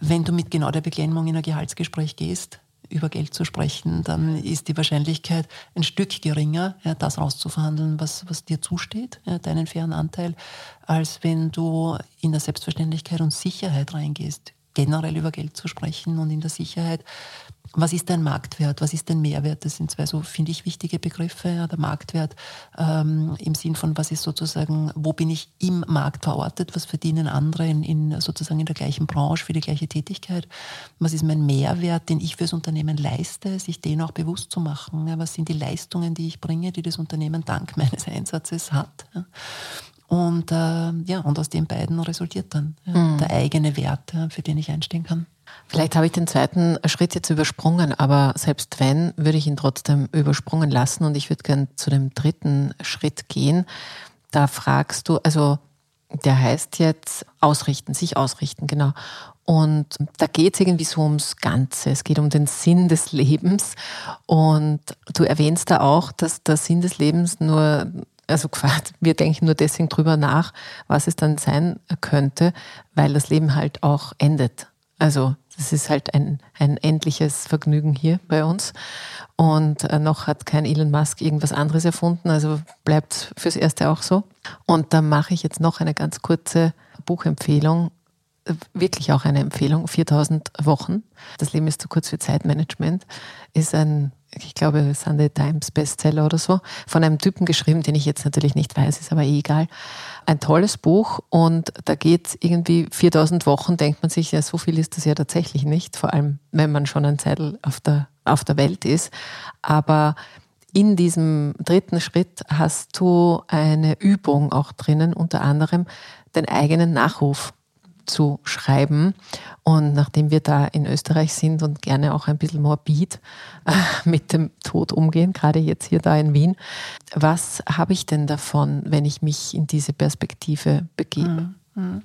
Wenn du mit genau der Beklemmung in ein Gehaltsgespräch gehst, über Geld zu sprechen, dann ist die Wahrscheinlichkeit ein Stück geringer, ja, das rauszuverhandeln, was, was dir zusteht, ja, deinen fairen Anteil, als wenn du in der Selbstverständlichkeit und Sicherheit reingehst, generell über Geld zu sprechen und in der Sicherheit was ist dein Marktwert, was ist dein Mehrwert? Das sind zwei so, finde ich, wichtige Begriffe. Ja, der Marktwert ähm, im Sinn von, was ist sozusagen, wo bin ich im Markt verortet, was verdienen andere in, in, sozusagen in der gleichen Branche für die gleiche Tätigkeit? Was ist mein Mehrwert, den ich fürs Unternehmen leiste, sich den auch bewusst zu machen? Ja, was sind die Leistungen, die ich bringe, die das Unternehmen dank meines Einsatzes hat? Ja? Und, äh, ja, und aus den beiden resultiert dann mhm. der eigene Wert, für den ich einstehen kann. Vielleicht habe ich den zweiten Schritt jetzt übersprungen, aber selbst wenn, würde ich ihn trotzdem übersprungen lassen und ich würde gern zu dem dritten Schritt gehen. Da fragst du, also der heißt jetzt ausrichten, sich ausrichten, genau. Und da geht es irgendwie so ums Ganze. Es geht um den Sinn des Lebens. Und du erwähnst da auch, dass der Sinn des Lebens nur, also wir denken nur deswegen drüber nach, was es dann sein könnte, weil das Leben halt auch endet. Also das ist halt ein, ein endliches Vergnügen hier bei uns. Und äh, noch hat kein Elon Musk irgendwas anderes erfunden, also bleibt fürs Erste auch so. Und da mache ich jetzt noch eine ganz kurze Buchempfehlung. Wirklich auch eine Empfehlung, 4000 Wochen. Das Leben ist zu kurz für Zeitmanagement. Ist ein ich glaube, Sunday Times Bestseller oder so, von einem Typen geschrieben, den ich jetzt natürlich nicht weiß, ist aber eh egal. Ein tolles Buch und da geht irgendwie 4000 Wochen, denkt man sich, ja, so viel ist das ja tatsächlich nicht, vor allem wenn man schon ein Zeitl auf der, auf der Welt ist. Aber in diesem dritten Schritt hast du eine Übung auch drinnen, unter anderem den eigenen Nachruf zu schreiben. Und nachdem wir da in Österreich sind und gerne auch ein bisschen morbid äh, mit dem Tod umgehen, gerade jetzt hier da in Wien, was habe ich denn davon, wenn ich mich in diese Perspektive begebe? Mhm. mhm.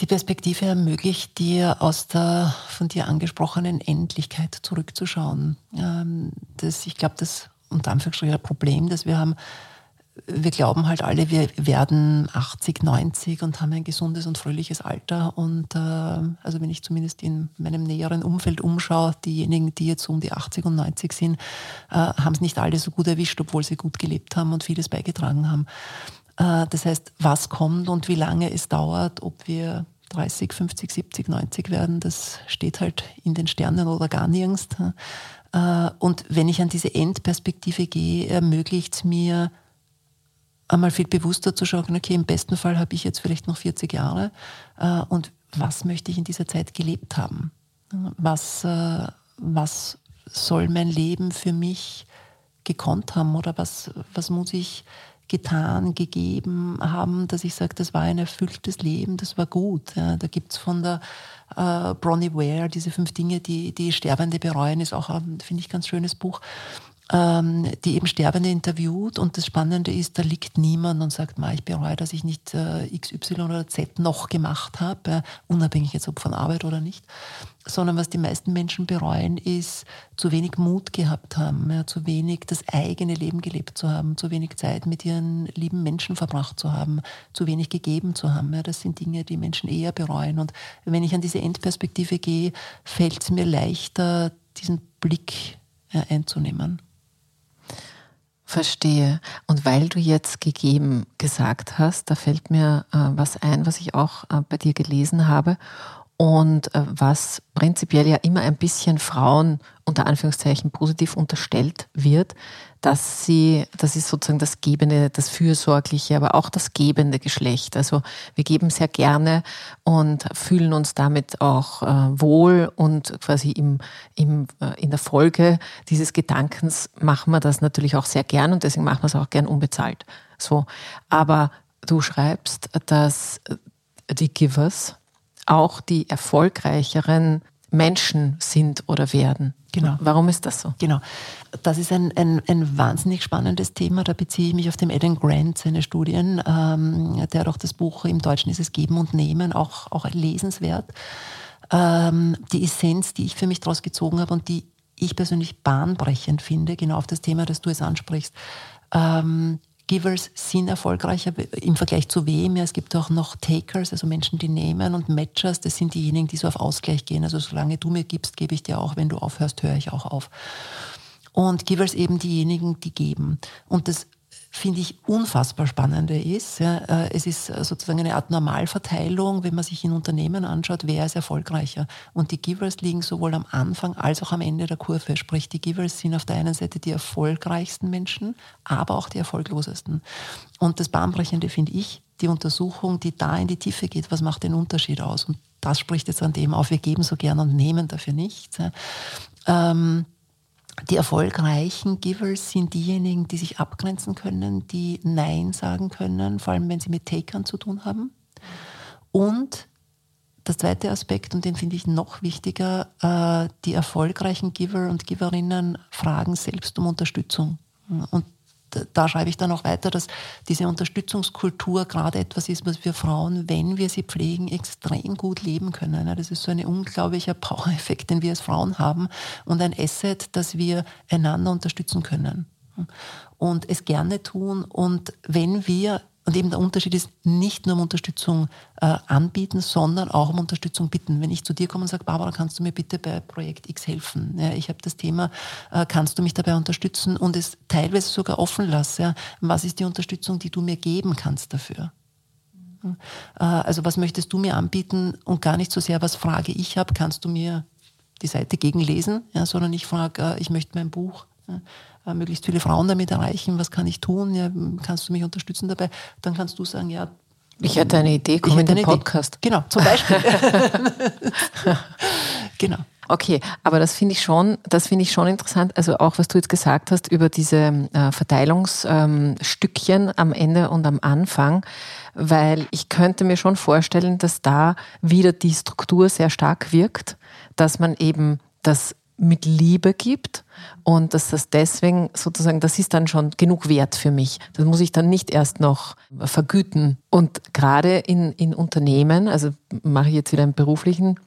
Die Perspektive ermöglicht dir, aus der von dir angesprochenen Endlichkeit zurückzuschauen. Ähm, das, ich glaube, das unter Anführungsstrichen Problem, das wir haben, wir glauben halt alle, wir werden 80, 90 und haben ein gesundes und fröhliches Alter. Und äh, also wenn ich zumindest in meinem näheren Umfeld umschaue, diejenigen, die jetzt um die 80 und 90 sind, äh, haben es nicht alle so gut erwischt, obwohl sie gut gelebt haben und vieles beigetragen haben. Äh, das heißt, was kommt und wie lange es dauert, ob wir 30, 50, 70, 90 werden, das steht halt in den Sternen oder gar nirgends. Äh, und wenn ich an diese Endperspektive gehe, ermöglicht es mir, einmal viel bewusster zu schauen, okay, im besten Fall habe ich jetzt vielleicht noch 40 Jahre äh, und was möchte ich in dieser Zeit gelebt haben? Was, äh, was soll mein Leben für mich gekonnt haben oder was, was muss ich getan, gegeben haben, dass ich sage, das war ein erfülltes Leben, das war gut. Ja, da es von der äh, Bronnie Ware, diese fünf Dinge, die, die Sterbende bereuen, ist auch, finde ich, ganz schönes Buch ähm, die eben Sterbende interviewt und das Spannende ist, da liegt niemand und sagt, ich bereue, dass ich nicht äh, X, Y oder Z noch gemacht habe, äh, unabhängig jetzt ob von Arbeit oder nicht, sondern was die meisten Menschen bereuen, ist zu wenig Mut gehabt haben, ja, zu wenig das eigene Leben gelebt zu haben, zu wenig Zeit mit ihren lieben Menschen verbracht zu haben, zu wenig gegeben zu haben. Ja, das sind Dinge, die Menschen eher bereuen. Und wenn ich an diese Endperspektive gehe, fällt es mir leichter, diesen Blick einzunehmen. Verstehe. Und weil du jetzt gegeben gesagt hast, da fällt mir äh, was ein, was ich auch äh, bei dir gelesen habe und äh, was prinzipiell ja immer ein bisschen Frauen unter Anführungszeichen positiv unterstellt wird, dass sie, das ist sozusagen das gebende, das fürsorgliche, aber auch das gebende Geschlecht. Also wir geben sehr gerne und fühlen uns damit auch äh, wohl und quasi im, im, äh, in der Folge dieses Gedankens machen wir das natürlich auch sehr gern und deswegen machen wir es auch gern unbezahlt. So, aber du schreibst, dass die Givers auch die erfolgreicheren Menschen sind oder werden. Genau. Warum ist das so? Genau. Das ist ein, ein, ein wahnsinnig spannendes Thema. Da beziehe ich mich auf den Adam Grant, seine Studien. Ähm, der hat auch das Buch im Deutschen ist es Geben und Nehmen, auch, auch lesenswert. Ähm, die Essenz, die ich für mich daraus gezogen habe und die ich persönlich bahnbrechend finde, genau auf das Thema, das du es ansprichst. Ähm, Givers sind erfolgreicher im Vergleich zu wem. Ja, es gibt auch noch Takers, also Menschen, die nehmen und Matchers, das sind diejenigen, die so auf Ausgleich gehen. Also solange du mir gibst, gebe ich dir auch. Wenn du aufhörst, höre ich auch auf. Und Givers eben diejenigen, die geben. Und das finde ich, unfassbar spannende ist. Ja, äh, es ist sozusagen eine Art Normalverteilung, wenn man sich in Unternehmen anschaut, wer ist erfolgreicher. Und die Givers liegen sowohl am Anfang als auch am Ende der Kurve. Sprich, die Givers sind auf der einen Seite die erfolgreichsten Menschen, aber auch die erfolglosesten. Und das Bahnbrechende finde ich, die Untersuchung, die da in die Tiefe geht, was macht den Unterschied aus? Und das spricht jetzt an dem auf, wir geben so gern und nehmen dafür nichts. Ähm, die erfolgreichen Givers sind diejenigen, die sich abgrenzen können, die Nein sagen können, vor allem wenn sie mit Takern zu tun haben. Und der zweite Aspekt, und den finde ich noch wichtiger, äh, die erfolgreichen Giver und Giverinnen fragen selbst um Unterstützung. Und da schreibe ich dann auch weiter, dass diese Unterstützungskultur gerade etwas ist, was wir Frauen, wenn wir sie pflegen, extrem gut leben können. Das ist so ein unglaublicher Power-Effekt, den wir als Frauen haben und ein Asset, dass wir einander unterstützen können und es gerne tun. Und wenn wir und eben der Unterschied ist nicht nur um Unterstützung äh, anbieten, sondern auch um Unterstützung bitten. Wenn ich zu dir komme und sage, Barbara, kannst du mir bitte bei Projekt X helfen? Ja, ich habe das Thema, äh, kannst du mich dabei unterstützen und es teilweise sogar offen lasse. Ja, was ist die Unterstützung, die du mir geben kannst dafür? Äh, also was möchtest du mir anbieten und gar nicht so sehr, was Frage ich habe, kannst du mir die Seite gegenlesen, ja, sondern ich frage, äh, ich möchte mein Buch äh, möglichst viele Frauen damit erreichen, was kann ich tun, ja, kannst du mich unterstützen dabei, dann kannst du sagen, ja. Ich hätte eine Idee, komm in den Podcast. Idee. Genau, zum Beispiel. genau. Okay, aber das finde ich schon, das finde ich schon interessant. Also auch was du jetzt gesagt hast über diese äh, Verteilungsstückchen ähm, am Ende und am Anfang, weil ich könnte mir schon vorstellen, dass da wieder die Struktur sehr stark wirkt, dass man eben das mit Liebe gibt und dass das deswegen sozusagen, das ist dann schon genug wert für mich. Das muss ich dann nicht erst noch vergüten. Und gerade in, in Unternehmen, also mache ich jetzt wieder einen beruflichen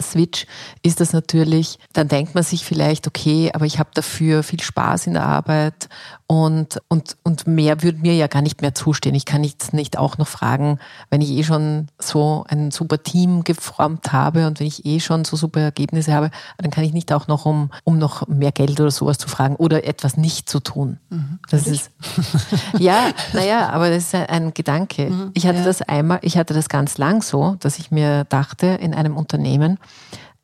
Switch ist das natürlich, dann denkt man sich vielleicht, okay, aber ich habe dafür viel Spaß in der Arbeit und, und, und mehr würde mir ja gar nicht mehr zustehen. Ich kann jetzt nicht auch noch fragen, wenn ich eh schon so ein super Team geformt habe und wenn ich eh schon so super Ergebnisse habe, dann kann ich nicht auch noch um, um noch mehr Geld oder sowas zu fragen oder etwas nicht zu tun. Mhm. Das ist, ja, naja, aber das ist ein, ein Gedanke. Mhm, ich hatte ja. das einmal, ich hatte das ganz lang so, dass ich mir dachte, in einem Unternehmen,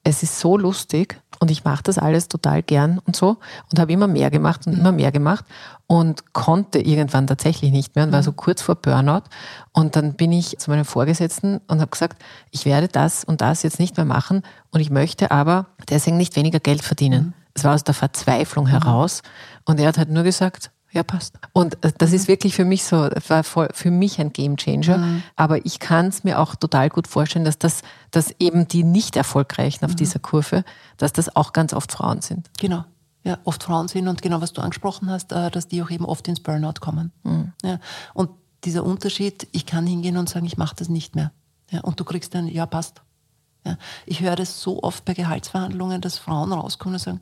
es ist so lustig und ich mache das alles total gern und so und habe immer mehr gemacht und mhm. immer mehr gemacht und konnte irgendwann tatsächlich nicht mehr und war mhm. so kurz vor Burnout. Und dann bin ich zu meinem Vorgesetzten und habe gesagt, ich werde das und das jetzt nicht mehr machen und ich möchte aber deswegen nicht weniger Geld verdienen. Mhm. Es war aus der Verzweiflung mhm. heraus und er hat halt nur gesagt, ja, passt. Und äh, das ist wirklich für mich so, war für mich ein Game Changer. Mhm. Aber ich kann es mir auch total gut vorstellen, dass das, dass eben die nicht erfolgreichen auf mhm. dieser Kurve, dass das auch ganz oft Frauen sind. Genau. Ja, oft Frauen sind und genau was du angesprochen hast, äh, dass die auch eben oft ins Burnout kommen. Mhm. Ja. Und dieser Unterschied, ich kann hingehen und sagen, ich mache das nicht mehr. Ja, und du kriegst dann, ja, passt. Ja. Ich höre das so oft bei Gehaltsverhandlungen, dass Frauen rauskommen und sagen,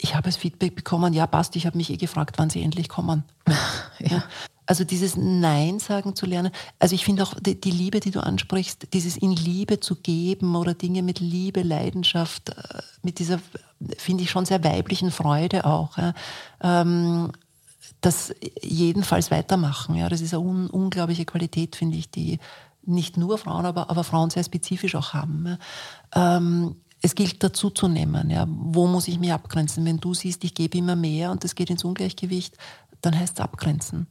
ich habe als Feedback bekommen, ja, passt, ich habe mich eh gefragt, wann sie endlich kommen. ja. Also dieses Nein sagen zu lernen. Also ich finde auch die, die, Liebe, die du ansprichst, dieses in Liebe zu geben oder Dinge mit Liebe, Leidenschaft, äh, mit dieser, finde ich schon sehr weiblichen Freude auch. Ja. Ähm, das jedenfalls weitermachen. Ja. Das ist eine un unglaubliche Qualität, finde ich, die nicht nur Frauen, aber, aber Frauen sehr spezifisch auch haben. Ja. Ähm, es gilt dazu zu nehmen. Ja. Wo muss ich mich abgrenzen? Wenn du siehst, ich gebe immer mehr und das geht ins Ungleichgewicht, dann heißt es abgrenzen.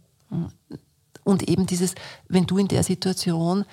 Und eben dieses, wenn du in der Situation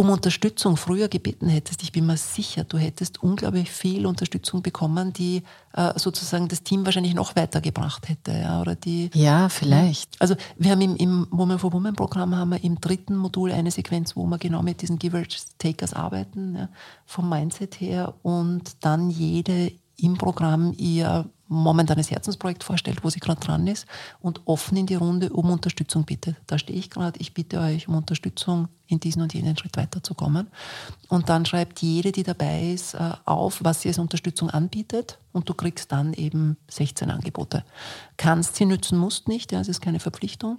um Unterstützung früher gebeten hättest, ich bin mir sicher, du hättest unglaublich viel Unterstützung bekommen, die äh, sozusagen das Team wahrscheinlich noch weitergebracht hätte. Ja, oder die, ja vielleicht. Also wir haben im, im Woman for Woman Programm haben wir im dritten Modul eine Sequenz, wo wir genau mit diesen Givers-Takers arbeiten, ja, vom Mindset her und dann jede im Programm ihr momentanes Herzensprojekt vorstellt, wo sie gerade dran ist und offen in die Runde um Unterstützung bittet. Da stehe ich gerade, ich bitte euch um Unterstützung, in diesen und jenen Schritt weiterzukommen. Und dann schreibt jede, die dabei ist, äh, auf, was sie als Unterstützung anbietet und du kriegst dann eben 16 Angebote. Kannst sie nützen, musst nicht, ja, es ist keine Verpflichtung.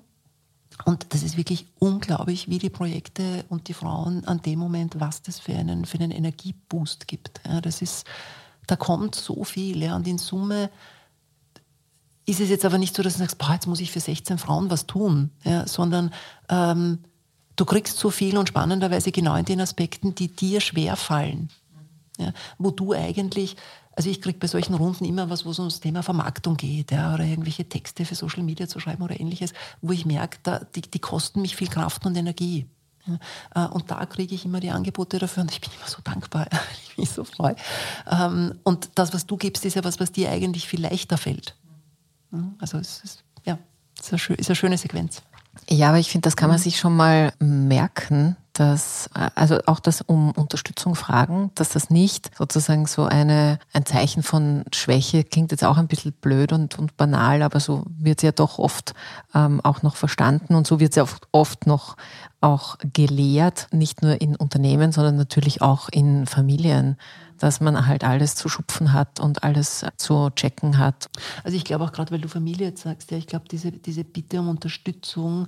Und das ist wirklich unglaublich, wie die Projekte und die Frauen an dem Moment, was das für einen, für einen Energieboost gibt. Ja, das ist, da kommt so viel. Ja, und in Summe ist es jetzt aber nicht so, dass du sagst, boah, jetzt muss ich für 16 Frauen was tun, ja, sondern ähm, du kriegst so viel und spannenderweise genau in den Aspekten, die dir schwer fallen. Ja, wo du eigentlich, also ich kriege bei solchen Runden immer was, wo es ums Thema Vermarktung geht, ja, oder irgendwelche Texte für Social Media zu schreiben oder ähnliches, wo ich merke, die, die kosten mich viel Kraft und Energie. Ja, äh, und da kriege ich immer die Angebote dafür und ich bin immer so dankbar, weil ich mich so freue. Ähm, und das, was du gibst, ist ja was, was dir eigentlich viel leichter fällt. Also es ist, ja, es ist eine schöne Sequenz. Ja, aber ich finde, das kann man mhm. sich schon mal merken, dass, also auch das um Unterstützung fragen, dass das nicht sozusagen so eine, ein Zeichen von Schwäche klingt jetzt auch ein bisschen blöd und, und banal, aber so wird es ja doch oft ähm, auch noch verstanden und so wird es ja oft, oft noch auch gelehrt, nicht nur in Unternehmen, sondern natürlich auch in Familien dass man halt alles zu schupfen hat und alles zu checken hat. Also ich glaube auch gerade, weil du Familie jetzt sagst, ja, ich glaube, diese, diese Bitte um Unterstützung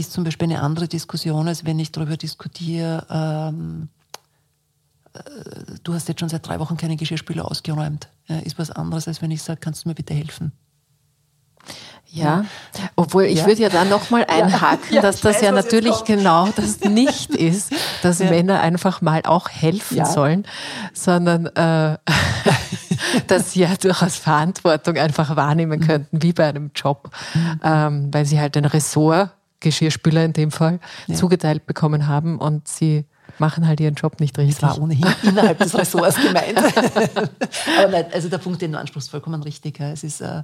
ist zum Beispiel eine andere Diskussion, als wenn ich darüber diskutiere, ähm, äh, du hast jetzt schon seit drei Wochen keine Geschirrspüler ausgeräumt. Ja, ist was anderes, als wenn ich sage, kannst du mir bitte helfen? Ja, obwohl ich ja. würde ja dann nochmal einhaken, ja, dass das weiß, ja natürlich genau das nicht ist, dass ja. Männer einfach mal auch helfen sollen, sondern äh, dass sie ja durchaus Verantwortung einfach wahrnehmen könnten, wie bei einem Job, mhm. ähm, weil sie halt ein Ressort, Geschirrspüler in dem Fall, zugeteilt bekommen haben und sie machen halt ihren Job nicht richtig. Das war ohnehin innerhalb des Ressorts gemeint. Aber nein, also der Punkt, den du ansprichst, vollkommen richtig. Es ist äh,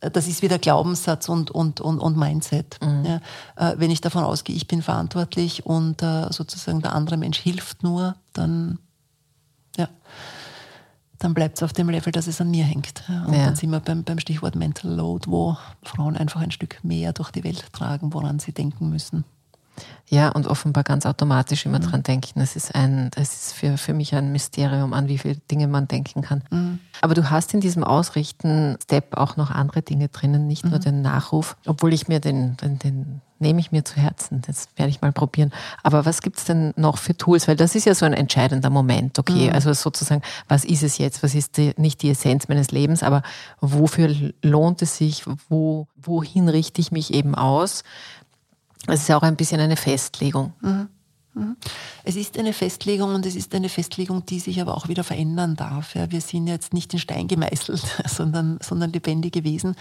das ist wieder Glaubenssatz und, und, und, und Mindset. Mhm. Ja, äh, wenn ich davon ausgehe, ich bin verantwortlich und äh, sozusagen der andere Mensch hilft nur, dann, ja, dann bleibt es auf dem Level, dass es an mir hängt. Und ja. dann sind wir beim, beim Stichwort Mental Load, wo Frauen einfach ein Stück mehr durch die Welt tragen, woran sie denken müssen. Ja, und offenbar ganz automatisch immer mhm. dran denken. Das ist ein, das ist für, für mich ein Mysterium, an wie viele Dinge man denken kann. Mhm. Aber du hast in diesem Ausrichten-Step auch noch andere Dinge drinnen, nicht mhm. nur den Nachruf, obwohl ich mir den, den, den nehme ich mir zu Herzen. Das werde ich mal probieren. Aber was gibt es denn noch für Tools? Weil das ist ja so ein entscheidender Moment, okay? Mhm. Also sozusagen, was ist es jetzt? Was ist die, nicht die Essenz meines Lebens, aber wofür lohnt es sich? Wo, wohin richte ich mich eben aus? Es ist ja auch ein bisschen eine Festlegung. Mhm. mhm. Es ist eine Festlegung und es ist eine Festlegung, die sich aber auch wieder verändern darf. Ja, wir sind jetzt nicht in Stein gemeißelt, sondern, sondern lebendige Wesen.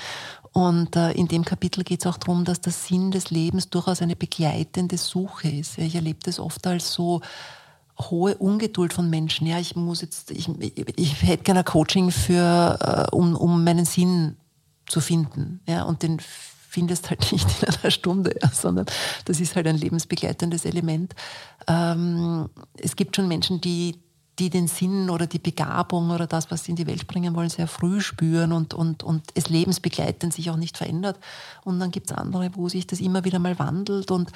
Und äh, in dem Kapitel geht es auch darum, dass der Sinn des Lebens durchaus eine begleitende Suche ist. Ja, ich erlebe das oft als so hohe Ungeduld von Menschen. Ja, ich muss jetzt, ich, ich hätte gerne Coaching für, äh, um, um meinen Sinn zu finden. Ja, und den findest halt nicht in einer Stunde, ja, sondern das ist halt ein lebensbegleitendes Element. Ähm, es gibt schon Menschen, die, die den Sinn oder die Begabung oder das, was sie in die Welt bringen wollen, sehr früh spüren und, und, und es lebensbegleitend sich auch nicht verändert. Und dann gibt es andere, wo sich das immer wieder mal wandelt und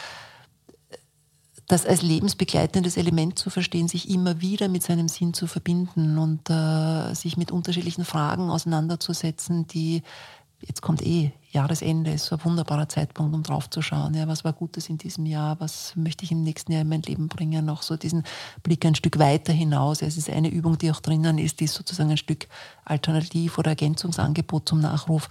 das als lebensbegleitendes Element zu verstehen, sich immer wieder mit seinem Sinn zu verbinden und äh, sich mit unterschiedlichen Fragen auseinanderzusetzen, die jetzt kommt eh Jahresende, ist so ein wunderbarer Zeitpunkt, um drauf zu schauen. Ja, was war Gutes in diesem Jahr? Was möchte ich im nächsten Jahr in mein Leben bringen? Noch so diesen Blick ein Stück weiter hinaus. Ja, es ist eine Übung, die auch drinnen ist, die ist sozusagen ein Stück Alternativ- oder Ergänzungsangebot zum Nachruf.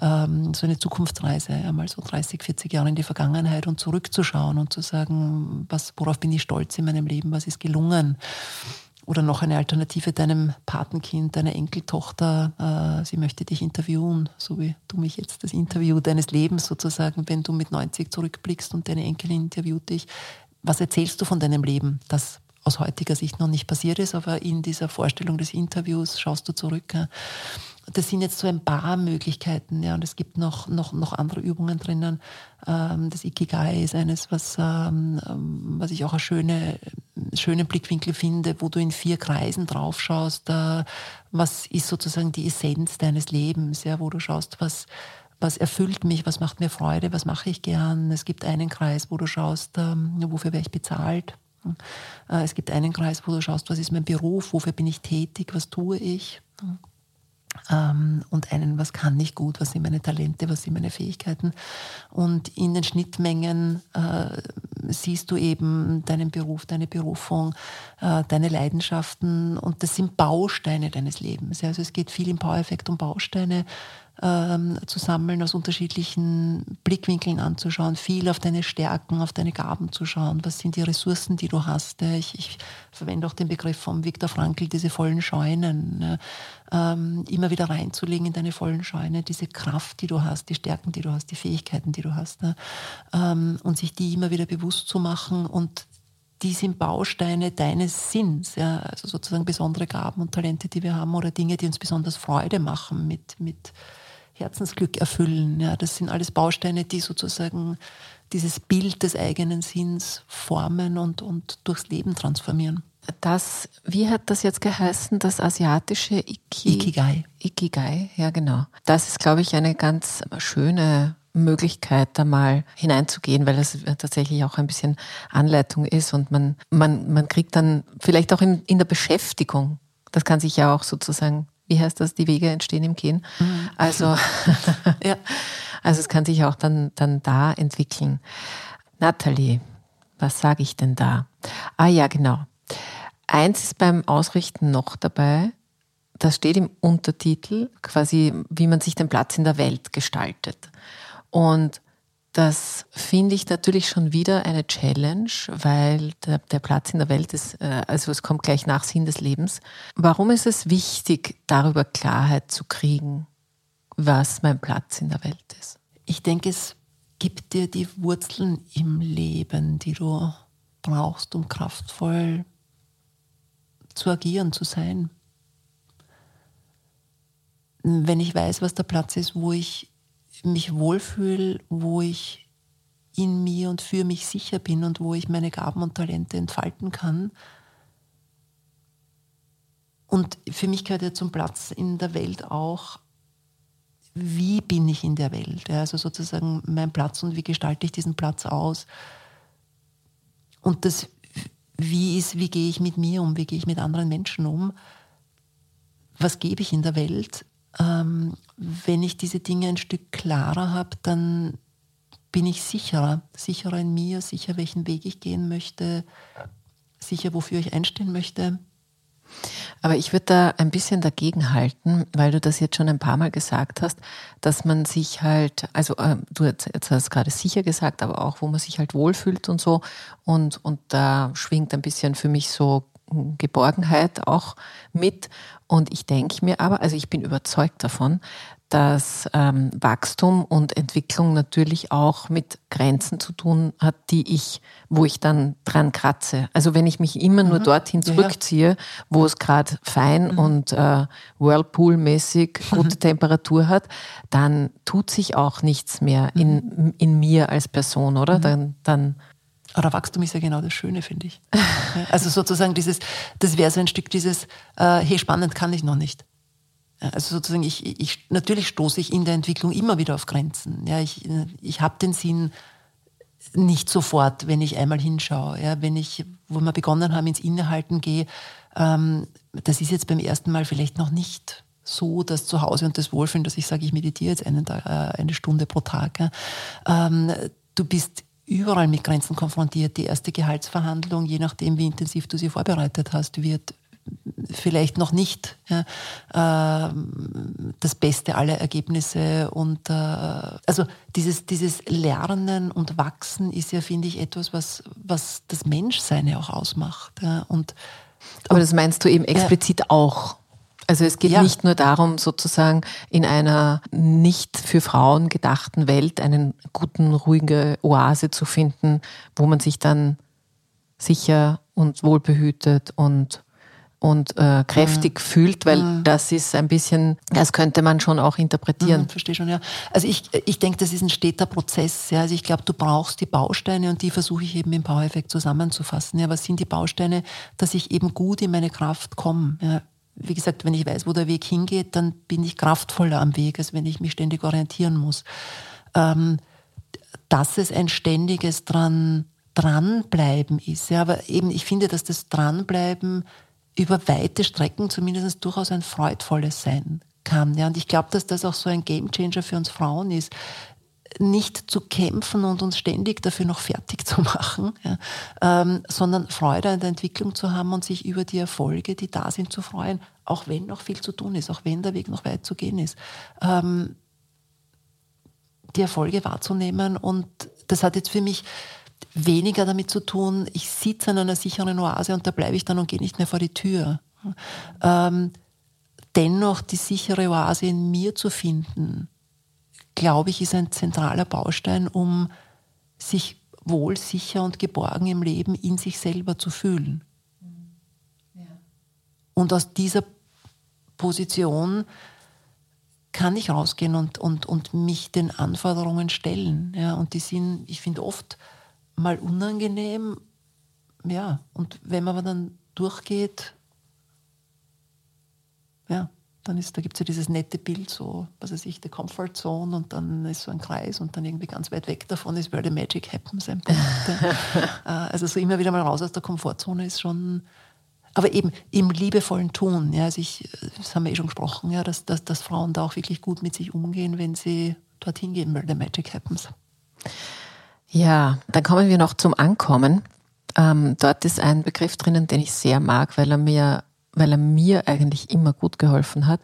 Ähm, so eine Zukunftsreise, einmal so 30, 40 Jahre in die Vergangenheit und zurückzuschauen und zu sagen, was, worauf bin ich stolz in meinem Leben? Was ist gelungen? Oder noch eine Alternative deinem Patenkind, deiner Enkeltochter, äh, sie möchte dich interviewen, so wie du mich jetzt das Interview deines Lebens sozusagen, wenn du mit 90 zurückblickst und deine Enkelin interviewt dich. Was erzählst du von deinem Leben, das aus heutiger Sicht noch nicht passiert ist, aber in dieser Vorstellung des Interviews schaust du zurück. Ja das sind jetzt so ein paar Möglichkeiten, ja, und es gibt noch, noch, noch andere Übungen drinnen. Ähm, das Ikigai ist eines, was, ähm, was ich auch einen schöne, schönen Blickwinkel finde, wo du in vier Kreisen drauf schaust, äh, was ist sozusagen die Essenz deines Lebens, ja, wo du schaust, was, was erfüllt mich, was macht mir Freude, was mache ich gern. Es gibt einen Kreis, wo du schaust, ähm, wofür werde ich bezahlt. Äh, es gibt einen Kreis, wo du schaust, was ist mein Beruf, wofür bin ich tätig, was tue ich ähm, und einen, was kann ich gut, was sind meine Talente, was sind meine Fähigkeiten. Und in den Schnittmengen äh, siehst du eben deinen Beruf, deine Berufung, äh, deine Leidenschaften und das sind Bausteine deines Lebens. Also es geht viel im Power-Effekt um Bausteine ähm, zu sammeln, aus unterschiedlichen Blickwinkeln anzuschauen, viel auf deine Stärken, auf deine Gaben zu schauen. Was sind die Ressourcen, die du hast? Ich, ich verwende auch den Begriff von Viktor Frankl, diese vollen Scheunen. Ähm, immer wieder reinzulegen in deine vollen Scheune, diese Kraft, die du hast, die Stärken, die du hast, die Fähigkeiten, die du hast. Ähm, und sich die immer wieder bewusst zu machen und die sind Bausteine deines Sinns, ja, also sozusagen besondere Gaben und Talente, die wir haben oder Dinge, die uns besonders Freude machen, mit, mit Herzensglück erfüllen. Ja, das sind alles Bausteine, die sozusagen dieses Bild des eigenen Sinns formen und, und durchs Leben transformieren. Das, wie hat das jetzt geheißen, das asiatische Iki Ikigai? Ikigai, ja genau. Das ist, glaube ich, eine ganz schöne Möglichkeit, da mal hineinzugehen, weil es tatsächlich auch ein bisschen Anleitung ist und man, man, man kriegt dann vielleicht auch in, in der Beschäftigung, das kann sich ja auch sozusagen wie heißt das, die Wege entstehen im Gehen. Mhm. Also, ja. also es kann sich auch dann, dann da entwickeln. Nathalie, was sage ich denn da? Ah ja, genau. Eins ist beim Ausrichten noch dabei, das steht im Untertitel, quasi, wie man sich den Platz in der Welt gestaltet. Und das finde ich natürlich schon wieder eine Challenge, weil der, der, Platz in der Welt ist, äh, also es kommt gleich nach Sinn des Lebens. Warum ist es wichtig, darüber Klarheit zu kriegen, was mein Platz in der Welt ist? Ich denke, es gibt dir die Wurzeln im Leben, die du brauchst, um kraftvoll zu agieren, zu sein. Wenn ich weiß, was der Platz ist, wo ich mich wohlfühle, wo ich in mir und für mich sicher bin und wo ich meine Gaben und Talente entfalten kann. Und für mich gehört ja zum Platz in der Welt auch, wie bin ich in der Welt? Also sozusagen mein Platz und wie gestalte ich diesen Platz aus? und das Wie ist, wie gehe ich mit mir um, wie gehe ich mit anderen Menschen um, was gebe ich in der Welt. Ähm, wenn ich diese Dinge ein Stück klarer habe, dann bin ich sicherer, sicherer in mir, sicher, welchen Weg ich gehen möchte, sicher, wofür ich einstehen möchte. Aber ich würde da ein bisschen dagegen halten, weil du das jetzt schon ein paar Mal gesagt hast, dass man sich halt, also äh, du jetzt, jetzt hast gerade sicher gesagt, aber auch, wo man sich halt wohlfühlt und so. Und, und da schwingt ein bisschen für mich so Geborgenheit auch mit. Und ich denke mir aber, also ich bin überzeugt davon, dass ähm, Wachstum und Entwicklung natürlich auch mit Grenzen zu tun hat, die ich, wo ich dann dran kratze. Also wenn ich mich immer nur mhm. dorthin zurückziehe, ja. wo es gerade fein mhm. und äh, Whirlpool-mäßig gute Temperatur hat, dann tut sich auch nichts mehr mhm. in, in mir als Person, oder? Mhm. Dann, dann aber Wachstum ist ja genau das Schöne, finde ich. also sozusagen dieses, das wäre so ein Stück dieses, äh, hey, spannend kann ich noch nicht. Also sozusagen, ich, ich, natürlich stoße ich in der Entwicklung immer wieder auf Grenzen. Ja, ich, ich habe den Sinn nicht sofort, wenn ich einmal hinschaue. Ja, wenn ich, wo wir begonnen haben, ins Innehalten gehe, ähm, das ist jetzt beim ersten Mal vielleicht noch nicht so das Zuhause und das Wohlfühlen, dass ich sage, ich meditiere jetzt einen äh, eine Stunde pro Tag. Ja. Ähm, du bist überall mit Grenzen konfrontiert. Die erste Gehaltsverhandlung, je nachdem, wie intensiv du sie vorbereitet hast, wird vielleicht noch nicht ja, äh, das Beste aller Ergebnisse. Und äh, also dieses, dieses Lernen und Wachsen ist ja, finde ich, etwas, was, was das Menschsein ja auch ausmacht. Ja. Und, Aber das meinst du eben explizit ja. auch? Also es geht ja. nicht nur darum, sozusagen in einer nicht für Frauen gedachten Welt einen guten, ruhige Oase zu finden, wo man sich dann sicher und wohlbehütet und und äh, kräftig mhm. fühlt, weil mhm. das ist ein bisschen, das könnte man schon auch interpretieren. Mhm, verstehe schon, ja. Also ich, ich denke, das ist ein steter Prozess. Ja. Also ich glaube, du brauchst die Bausteine und die versuche ich eben im Power Effect zusammenzufassen. Ja. Was sind die Bausteine, dass ich eben gut in meine Kraft komme? Ja. Wie gesagt, wenn ich weiß, wo der Weg hingeht, dann bin ich kraftvoller am Weg, als wenn ich mich ständig orientieren muss. Ähm, dass es ein ständiges dran dranbleiben ist. Ja, aber eben, ich finde, dass das Dranbleiben über weite Strecken zumindest durchaus ein freudvolles sein kann. Ja, und ich glaube, dass das auch so ein Gamechanger für uns Frauen ist, nicht zu kämpfen und uns ständig dafür noch fertig zu machen, ja, ähm, sondern Freude an der Entwicklung zu haben und sich über die Erfolge, die da sind, zu freuen, auch wenn noch viel zu tun ist, auch wenn der Weg noch weit zu gehen ist. Ähm, die Erfolge wahrzunehmen und das hat jetzt für mich weniger damit zu tun, ich sitze an einer sicheren Oase und da bleibe ich dann und gehe nicht mehr vor die Tür. Ähm, dennoch die sichere Oase in mir zu finden, glaube ich, ist ein zentraler Baustein, um sich wohl, sicher und geborgen im Leben in sich selber zu fühlen. Ja. Und aus dieser Position kann ich rausgehen und, und, und mich den Anforderungen stellen. Ja, und die sind, ich finde, oft mal unangenehm. Ja, und wenn man aber dann durchgeht, ja, dann ist, da gibt es ja dieses nette Bild, so, was weiß ich, der Comfort Zone und dann ist so ein Kreis und dann irgendwie ganz weit weg davon ist where the magic happens. Äh, also so immer wieder mal raus aus der Komfortzone ist schon, aber eben im liebevollen Tun. Ja, also ich, das haben wir eh schon gesprochen, ja, dass, dass, dass Frauen da auch wirklich gut mit sich umgehen, wenn sie dorthin gehen, where the magic happens. Ja, dann kommen wir noch zum Ankommen. Ähm, dort ist ein Begriff drinnen, den ich sehr mag, weil er mir, weil er mir eigentlich immer gut geholfen hat.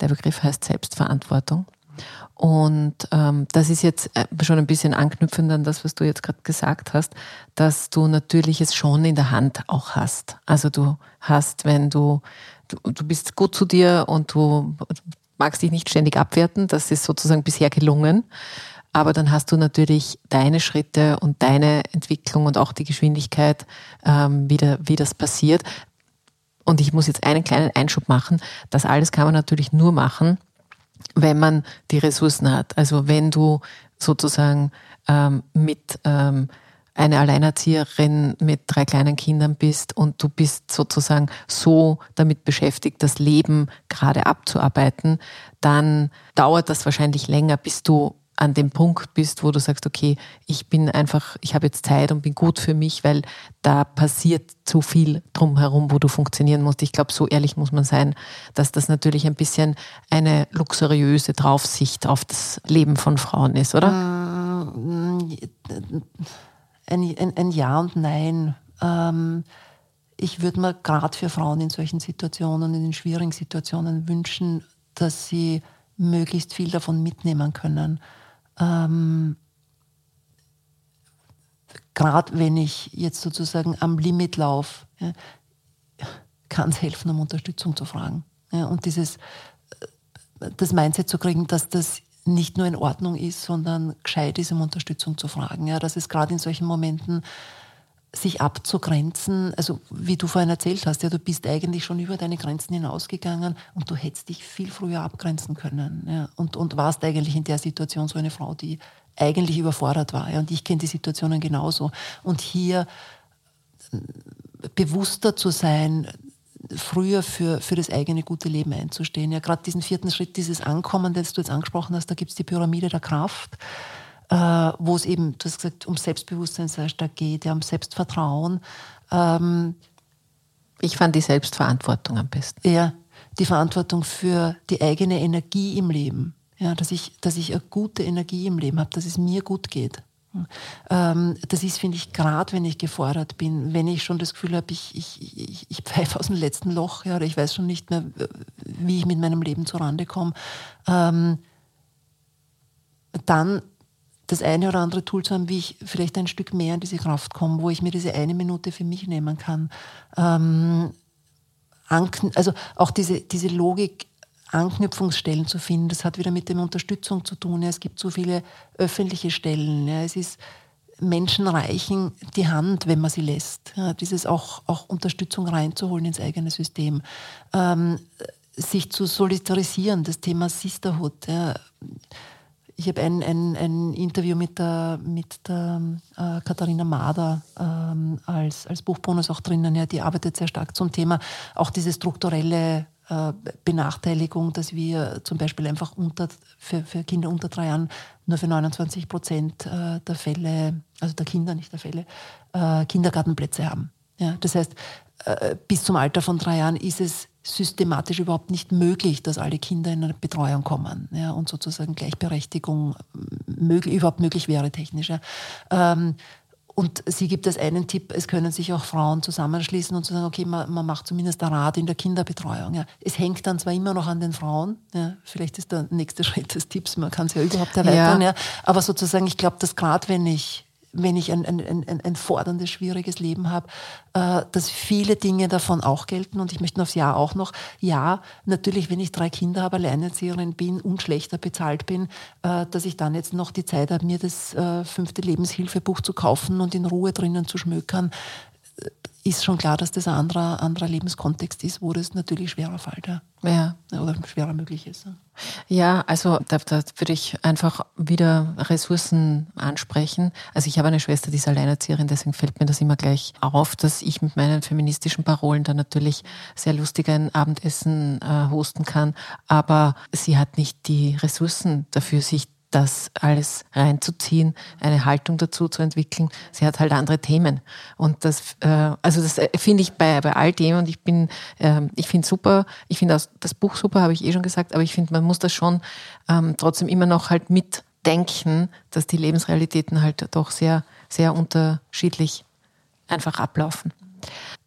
Der Begriff heißt Selbstverantwortung. Und ähm, das ist jetzt äh, schon ein bisschen anknüpfend an das, was du jetzt gerade gesagt hast, dass du natürlich es schon in der Hand auch hast. Also du hast, wenn du, du, du bist gut zu dir und du magst dich nicht ständig abwerten, das ist sozusagen bisher gelungen aber dann hast du natürlich deine Schritte und deine Entwicklung und auch die Geschwindigkeit, ähm, wie, da, wie das passiert. Und ich muss jetzt einen kleinen Einschub machen. Das alles kann man natürlich nur machen, wenn man die Ressourcen hat. Also wenn du sozusagen ähm, mit ähm, eine Alleinerzieherin mit drei kleinen Kindern bist und du bist sozusagen so damit beschäftigt, das Leben gerade abzuarbeiten, dann dauert das wahrscheinlich länger, bis du an dem Punkt bist, wo du sagst, okay, ich bin einfach, ich habe jetzt Zeit und bin gut für mich, weil da passiert zu viel drumherum, wo du funktionieren musst. Ich glaube, so ehrlich muss man sein, dass das natürlich ein bisschen eine luxuriöse Draufsicht auf das Leben von Frauen ist, oder? Ein, ein, ein Ja und Nein. Ähm, ich würde mir gerade für Frauen in solchen Situationen, in den schwierigen Situationen wünschen, dass sie möglichst viel davon mitnehmen können ähm, gerade wenn ich jetzt sozusagen am Limit laufe, ja, kann es helfen, um Unterstützung zu fragen. Ja, und dieses, das Mindset zu kriegen, dass das nicht nur in Ordnung ist, sondern gescheit ist, um Unterstützung zu fragen. Ja, dass es gerade in solchen Momenten sich abzugrenzen, also wie du vorhin erzählt hast, ja, du bist eigentlich schon über deine Grenzen hinausgegangen und du hättest dich viel früher abgrenzen können. Ja, und, und warst eigentlich in der Situation so eine Frau, die eigentlich überfordert war. Ja, und ich kenne die Situationen genauso. Und hier äh, bewusster zu sein, früher für, für das eigene gute Leben einzustehen. Ja, gerade diesen vierten Schritt, dieses Ankommen, das du jetzt angesprochen hast, da gibt es die Pyramide der Kraft äh, wo es eben, du hast gesagt, um Selbstbewusstsein sehr stark geht, ja, um Selbstvertrauen. Ähm, ich fand die Selbstverantwortung am besten. Ja, die Verantwortung für die eigene Energie im Leben. Ja, dass ich, dass ich eine gute Energie im Leben habe, dass es mir gut geht. Ähm, das ist, finde ich, gerade wenn ich gefordert bin, wenn ich schon das Gefühl habe, ich, ich, ich, ich pfeife aus dem letzten Loch, ja, oder ich weiß schon nicht mehr, wie ich mit meinem Leben zurande komme, ähm, dann das eine oder andere Tool zu haben, wie ich vielleicht ein Stück mehr in diese Kraft komme, wo ich mir diese eine Minute für mich nehmen kann. Ähm, also auch diese, diese Logik, Anknüpfungsstellen zu finden, das hat wieder mit der Unterstützung zu tun. Ja, es gibt so viele öffentliche Stellen. Ja, es ist Menschen reichen die Hand, wenn man sie lässt. Ja, dieses auch, auch Unterstützung reinzuholen ins eigene System. Ähm, sich zu solidarisieren, das Thema Sisterhood. Ja ich habe ein, ein, ein Interview mit der, mit der äh, Katharina Mader ähm, als, als Buchbonus auch drinnen. Ja, die arbeitet sehr stark zum Thema auch diese strukturelle äh, Benachteiligung, dass wir zum Beispiel einfach unter, für, für Kinder unter drei Jahren nur für 29 Prozent äh, der Fälle, also der Kinder, nicht der Fälle, äh, Kindergartenplätze haben. Ja, das heißt, äh, bis zum Alter von drei Jahren ist es systematisch überhaupt nicht möglich, dass alle Kinder in eine Betreuung kommen ja, und sozusagen Gleichberechtigung möglich, überhaupt möglich wäre technisch. Ja. Ähm, und sie gibt als einen Tipp, es können sich auch Frauen zusammenschließen und zu sagen, okay, man, man macht zumindest ein Rat in der Kinderbetreuung. Ja. Es hängt dann zwar immer noch an den Frauen, ja, vielleicht ist der nächste Schritt des Tipps, man kann es ja überhaupt erweitern, ja. aber sozusagen, ich glaube, dass gerade wenn ich wenn ich ein, ein, ein, ein forderndes, schwieriges Leben habe, äh, dass viele Dinge davon auch gelten. Und ich möchte aufs Jahr auch noch, ja, natürlich, wenn ich drei Kinder habe, Alleinerzieherin bin und schlechter bezahlt bin, äh, dass ich dann jetzt noch die Zeit habe, mir das äh, fünfte Lebenshilfebuch zu kaufen und in Ruhe drinnen zu schmökern, ist schon klar, dass das ein anderer, anderer Lebenskontext ist, wo das natürlich schwerer fällt ja. ja. oder schwerer möglich ist. Ja, also da, da würde ich einfach wieder Ressourcen ansprechen. Also ich habe eine Schwester, die ist Alleinerzieherin, deswegen fällt mir das immer gleich auf, dass ich mit meinen feministischen Parolen da natürlich sehr lustig ein Abendessen äh, hosten kann, aber sie hat nicht die Ressourcen dafür, sich das alles reinzuziehen, eine Haltung dazu zu entwickeln. Sie hat halt andere Themen. Und das, äh, also das äh, finde ich bei, bei all dem und ich bin, äh, ich finde super, ich finde das Buch super, habe ich eh schon gesagt, aber ich finde, man muss das schon ähm, trotzdem immer noch halt mitdenken, dass die Lebensrealitäten halt doch sehr, sehr unterschiedlich einfach ablaufen.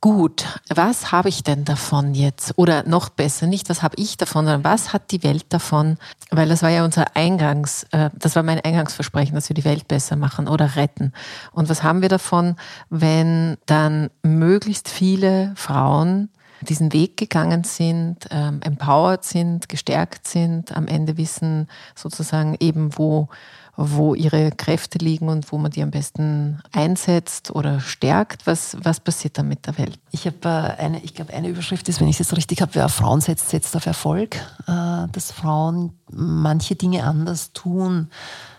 Gut, was habe ich denn davon jetzt? Oder noch besser, nicht was habe ich davon, sondern was hat die Welt davon? Weil das war ja unser Eingangs, äh, das war mein Eingangsversprechen, dass wir die Welt besser machen oder retten. Und was haben wir davon, wenn dann möglichst viele Frauen diesen Weg gegangen sind, ähm, empowered sind, gestärkt sind, am Ende wissen sozusagen eben, wo wo ihre Kräfte liegen und wo man die am besten einsetzt oder stärkt. Was, was passiert dann mit der Welt? Ich habe äh, eine, ich glaube, eine Überschrift ist, wenn ich es jetzt richtig habe, wer auf Frauen setzt, setzt auf Erfolg. Äh, dass Frauen manche Dinge anders tun,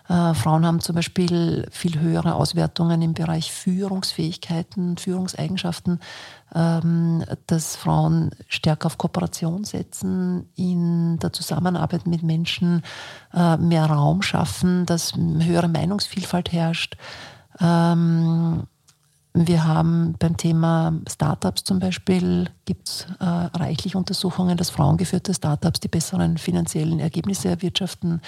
Äh, Frauen haben zum Beispiel viel höhere Auswertungen im Bereich Führungsfähigkeiten, Führungseigenschaften, ähm, dass Frauen stärker auf Kooperation setzen, in der Zusammenarbeit mit Menschen äh, mehr Raum schaffen, dass höhere Meinungsvielfalt herrscht. Ähm, wir haben beim Thema Startups zum Beispiel, gibt es äh, reichlich Untersuchungen, dass frauengeführte Startups die besseren finanziellen Ergebnisse erwirtschaften.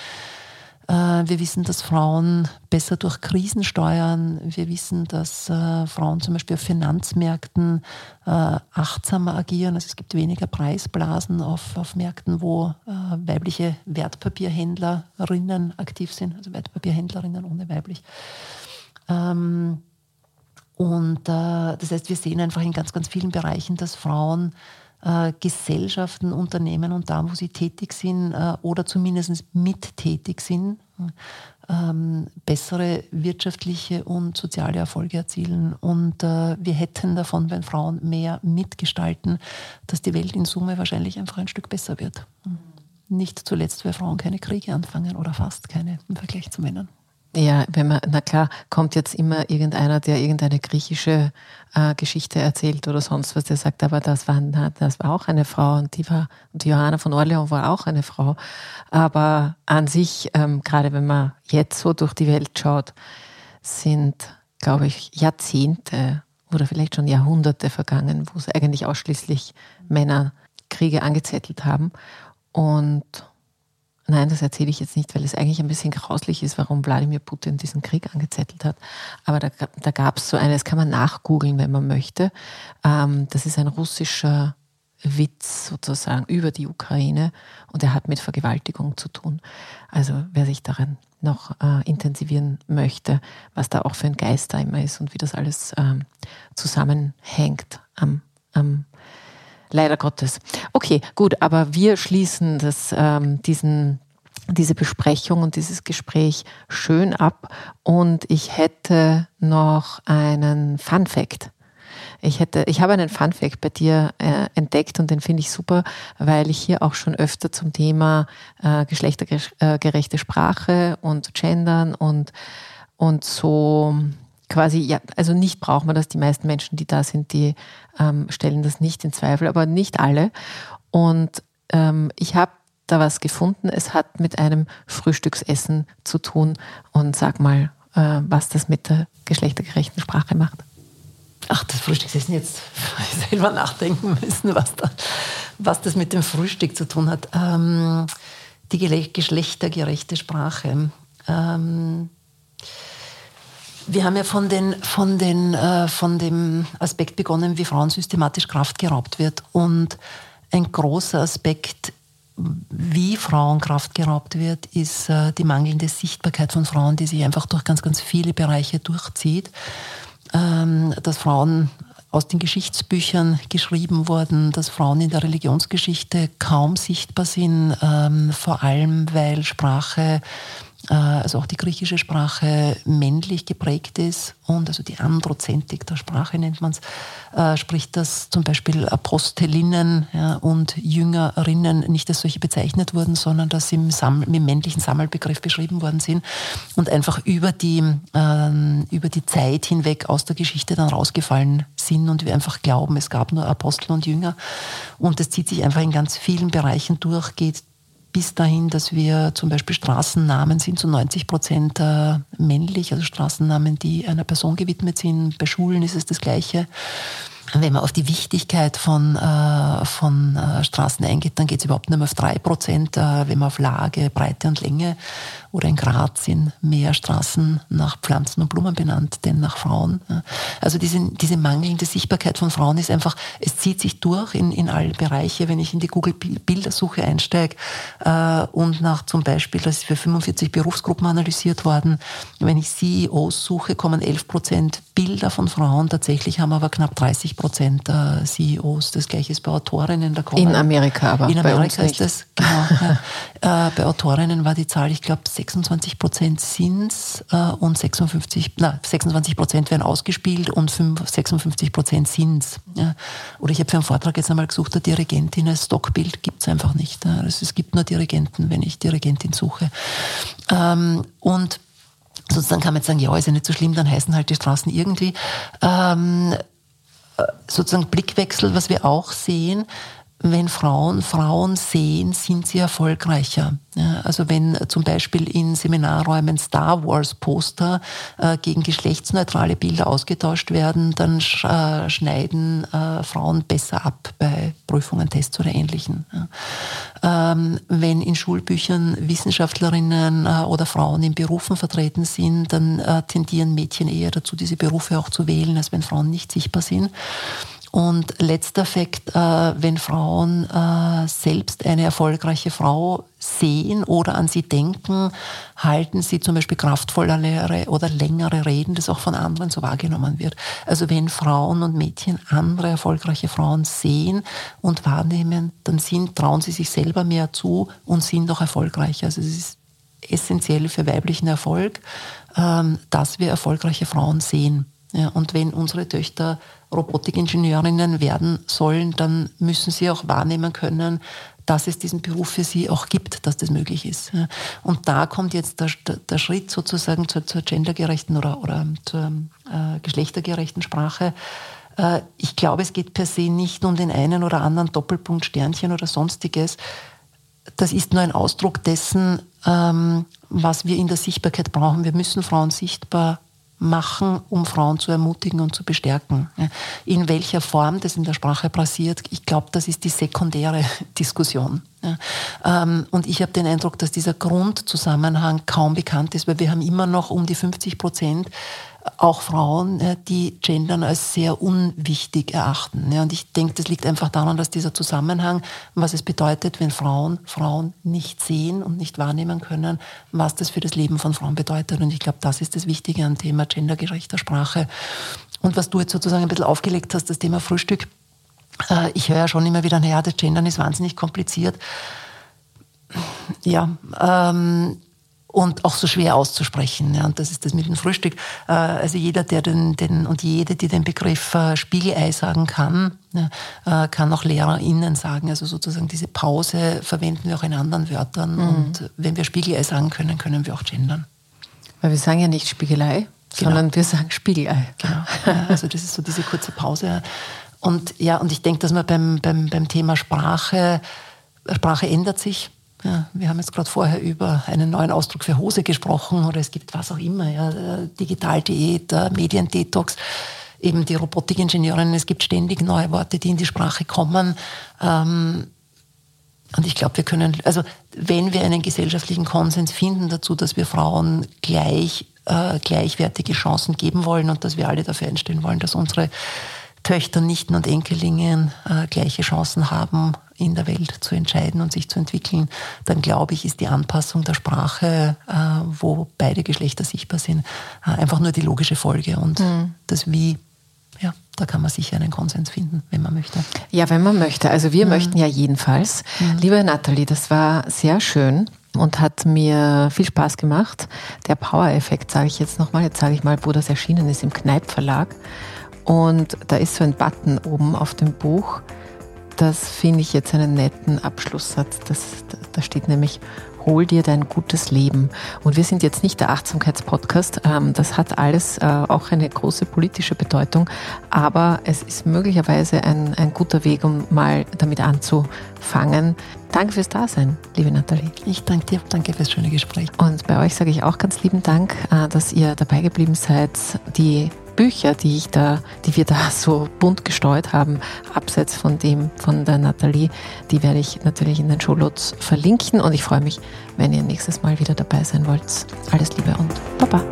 Äh, wir wissen, dass Frauen besser durch Krisen steuern. Wir wissen, dass äh, Frauen zum Beispiel auf Finanzmärkten äh, achtsamer agieren. Also es gibt weniger Preisblasen auf, auf Märkten, wo weibliche Wertpapierhändlerinnen aktiv sind, also Wertpapierhändlerinnen ohne weiblich. Ähm, und das heißt, wir sehen einfach in ganz, ganz vielen Bereichen, dass Frauen äh, Gesellschaften, Unternehmen und da, wo sie tätig sind äh, oder zumindest mittätig sind, ähm, bessere wirtschaftliche und soziale Erfolge erzielen. Und äh, wir hätten davon, wenn Frauen mehr mitgestalten, dass die Welt in Summe wahrscheinlich einfach ein Stück besser wird. Nicht zuletzt, weil Frauen keine Kriege anfangen oder fast keine im Vergleich zu Männern. Ja, wenn man, na klar, kommt jetzt immer irgendeiner, der irgendeine griechische äh, Geschichte erzählt oder sonst was, der sagt, aber das war, das war auch eine Frau und die war, und Johanna von Orleans war auch eine Frau. Aber an sich, ähm, gerade wenn man jetzt so durch die Welt schaut, sind, glaube ich, Jahrzehnte oder vielleicht schon Jahrhunderte vergangen, wo es eigentlich ausschließlich Männer Kriege angezettelt haben. Und Nein, das erzähle ich jetzt nicht, weil es eigentlich ein bisschen grauslich ist, warum Wladimir Putin diesen Krieg angezettelt hat. Aber da, da gab es so eine, das kann man nachgoogeln, wenn man möchte. Ähm, das ist ein russischer Witz sozusagen über die Ukraine und er hat mit Vergewaltigung zu tun. Also wer sich darin noch äh, intensivieren möchte, was da auch für ein Geist da immer ist und wie das alles ähm, zusammenhängt am, am Leider Gottes. Okay, gut, aber wir schließen das, ähm, diesen, diese Besprechung und dieses Gespräch schön ab. Und ich hätte noch einen Fun Fact. Ich, hätte, ich habe einen Fun Fact bei dir äh, entdeckt und den finde ich super, weil ich hier auch schon öfter zum Thema äh, geschlechtergerechte Sprache und Gendern und, und so quasi, ja, also nicht braucht man das. Die meisten Menschen, die da sind, die ähm, stellen das nicht in Zweifel, aber nicht alle. Und ähm, ich habe da was gefunden. Es hat mit einem Frühstücksessen zu tun. Und sag mal, äh, was das mit der geschlechtergerechten Sprache macht. Ach, das Frühstücksessen jetzt selber nachdenken müssen, was, da, was das mit dem Frühstück zu tun hat. Ähm, die geschlechtergerechte Sprache. Ähm, wir haben ja von, den, von, den, äh, von dem Aspekt begonnen, wie Frauen systematisch Kraft geraubt wird. Und ein großer Aspekt, wie Frauenkraft geraubt wird, ist äh, die mangelnde Sichtbarkeit von Frauen, die sich einfach durch ganz, ganz viele Bereiche durchzieht. Ähm, dass Frauen aus den Geschichtsbüchern geschrieben wurden, dass Frauen in der Religionsgeschichte kaum sichtbar sind, ähm, vor allem weil Sprache also auch die griechische Sprache männlich geprägt ist und also die Androzentik der Sprache nennt man es, äh, spricht dass zum Beispiel Apostelinnen ja, und Jüngerinnen nicht als solche bezeichnet wurden, sondern dass sie im, Sammel, im männlichen Sammelbegriff beschrieben worden sind und einfach über die, äh, über die Zeit hinweg aus der Geschichte dann rausgefallen sind und wir einfach glauben, es gab nur Apostel und Jünger. Und das zieht sich einfach in ganz vielen Bereichen durch, geht bis dahin, dass wir zum Beispiel Straßennamen sind zu 90 Prozent äh, männlich, also Straßennamen, die einer Person gewidmet sind. Bei Schulen ist es das Gleiche. Wenn man auf die Wichtigkeit von, äh, von äh, Straßen eingeht, dann geht es überhaupt nicht mehr auf drei Prozent. Wenn man auf Lage, Breite und Länge oder in Graz sind mehr Straßen nach Pflanzen und Blumen benannt, denn nach Frauen. Also diese, diese mangelnde Sichtbarkeit von Frauen ist einfach, es zieht sich durch in, in alle Bereiche. Wenn ich in die Google-Bildersuche einsteige äh, und nach zum Beispiel, das ist für 45 Berufsgruppen analysiert worden, wenn ich CEOs suche, kommen 11 Prozent Bilder von Frauen. Tatsächlich haben aber knapp 30 Prozent äh, CEOs. Das gleiche ist bei Autorinnen. Da in Amerika aber. In Amerika ist das, genau. ja. äh, bei Autorinnen war die Zahl, ich glaube, 26 Prozent sind äh, und 56, na, 26 Prozent werden ausgespielt und 5, 56 Prozent sind ja. Oder ich habe für einen Vortrag jetzt einmal gesucht, eine Dirigentin als Stockbild gibt es einfach nicht. Also es gibt nur Dirigenten, wenn ich Dirigentin suche. Ähm, und sozusagen kann man jetzt sagen, ja, ist ja nicht so schlimm, dann heißen halt die Straßen irgendwie. Ähm, äh, sozusagen Blickwechsel, was wir auch sehen, wenn Frauen Frauen sehen, sind sie erfolgreicher. Ja, also wenn zum Beispiel in Seminarräumen Star Wars Poster äh, gegen geschlechtsneutrale Bilder ausgetauscht werden, dann sch äh, schneiden äh, Frauen besser ab bei Prüfungen, Tests oder Ähnlichem. Ja. Ähm, wenn in Schulbüchern Wissenschaftlerinnen äh, oder Frauen in Berufen vertreten sind, dann äh, tendieren Mädchen eher dazu, diese Berufe auch zu wählen, als wenn Frauen nicht sichtbar sind. Und letzter Fakt, äh, wenn Frauen äh, selbst eine erfolgreiche Frau sehen oder an sie denken, halten sie zum Beispiel kraftvollere oder längere Reden, das auch von anderen so wahrgenommen wird. Also wenn Frauen und Mädchen andere erfolgreiche Frauen sehen und wahrnehmen, dann sind, trauen sie sich selber mehr zu und sind auch erfolgreicher. Also es ist essentiell für weiblichen Erfolg, ähm, dass wir erfolgreiche Frauen sehen. Ja, und wenn unsere Töchter Robotikingenieurinnen werden sollen, dann müssen sie auch wahrnehmen können, dass es diesen Beruf für sie auch gibt, dass das möglich ist. Und da kommt jetzt der, der Schritt sozusagen zur, zur gendergerechten oder, oder zur äh, geschlechtergerechten Sprache. Äh, ich glaube, es geht per se nicht um den einen oder anderen Doppelpunkt, Sternchen oder sonstiges. Das ist nur ein Ausdruck dessen, ähm, was wir in der Sichtbarkeit brauchen. Wir müssen Frauen sichtbar machen, um Frauen zu ermutigen und zu bestärken. In welcher Form das in der Sprache passiert, ich glaube, das ist die sekundäre Diskussion. Ähm, und ich habe den Eindruck, dass dieser Grundzusammenhang kaum bekannt ist, weil wir haben immer noch um die 50 Prozent auch Frauen, die Gendern als sehr unwichtig erachten. Und ich denke, das liegt einfach daran, dass dieser Zusammenhang, was es bedeutet, wenn Frauen Frauen nicht sehen und nicht wahrnehmen können, was das für das Leben von Frauen bedeutet. Und ich glaube, das ist das Wichtige am Thema gendergerechter Sprache. Und was du jetzt sozusagen ein bisschen aufgelegt hast, das Thema Frühstück. Äh, ich höre ja schon immer wieder, naja, das Gendern ist wahnsinnig kompliziert. Ja, ähm, und auch so schwer auszusprechen. Ja, und das ist das mit dem Frühstück. Äh, also jeder, der den, den und jede, die den Begriff äh, Spiegelei sagen kann, äh, kann auch LehrerInnen sagen. Also sozusagen diese Pause verwenden wir auch in anderen Wörtern. Mhm. Und wenn wir Spiegelei sagen können, können wir auch gendern. Weil wir sagen ja nicht Spiegelei, genau. sondern wir sagen Spiegelei. Genau. Ja, also das ist so diese kurze Pause. Und ja, und ich denke, dass man beim, beim, beim Thema Sprache, Sprache ändert sich. Ja, wir haben jetzt gerade vorher über einen neuen Ausdruck für Hose gesprochen oder es gibt was auch immer, ja, Digitaldiät, Mediendetox, eben die Robotikingenieurinnen, es gibt ständig neue Worte, die in die Sprache kommen. Ähm, und ich glaube, wir können, also wenn wir einen gesellschaftlichen Konsens finden dazu, dass wir Frauen gleich, äh, gleichwertige Chancen geben wollen und dass wir alle dafür einstehen wollen, dass unsere Töchter, Nichten und Enkelingen äh, gleiche Chancen haben, in der Welt zu entscheiden und sich zu entwickeln, dann glaube ich, ist die Anpassung der Sprache, äh, wo beide Geschlechter sichtbar sind, äh, einfach nur die logische Folge. Und mhm. das Wie, ja, da kann man sicher einen Konsens finden, wenn man möchte. Ja, wenn man möchte. Also wir mhm. möchten ja jedenfalls. Mhm. Liebe Nathalie, das war sehr schön und hat mir viel Spaß gemacht. Der Power-Effekt, sage ich jetzt nochmal, jetzt sage ich mal, wo das erschienen ist, im Kneip Verlag. Und da ist so ein Button oben auf dem Buch. Das finde ich jetzt einen netten Abschlusssatz. Das, da steht nämlich, hol dir dein gutes Leben. Und wir sind jetzt nicht der Achtsamkeitspodcast. Ähm, das hat alles äh, auch eine große politische Bedeutung. Aber es ist möglicherweise ein, ein guter Weg, um mal damit anzufangen. Danke fürs Dasein, liebe Nathalie. Ich danke dir. Danke fürs schöne Gespräch. Und bei euch sage ich auch ganz lieben Dank, äh, dass ihr dabei geblieben seid. Die Bücher, die ich da, die wir da so bunt gestreut haben, abseits von dem von der Nathalie, die werde ich natürlich in den Shownotes verlinken und ich freue mich, wenn ihr nächstes Mal wieder dabei sein wollt. Alles Liebe und Baba.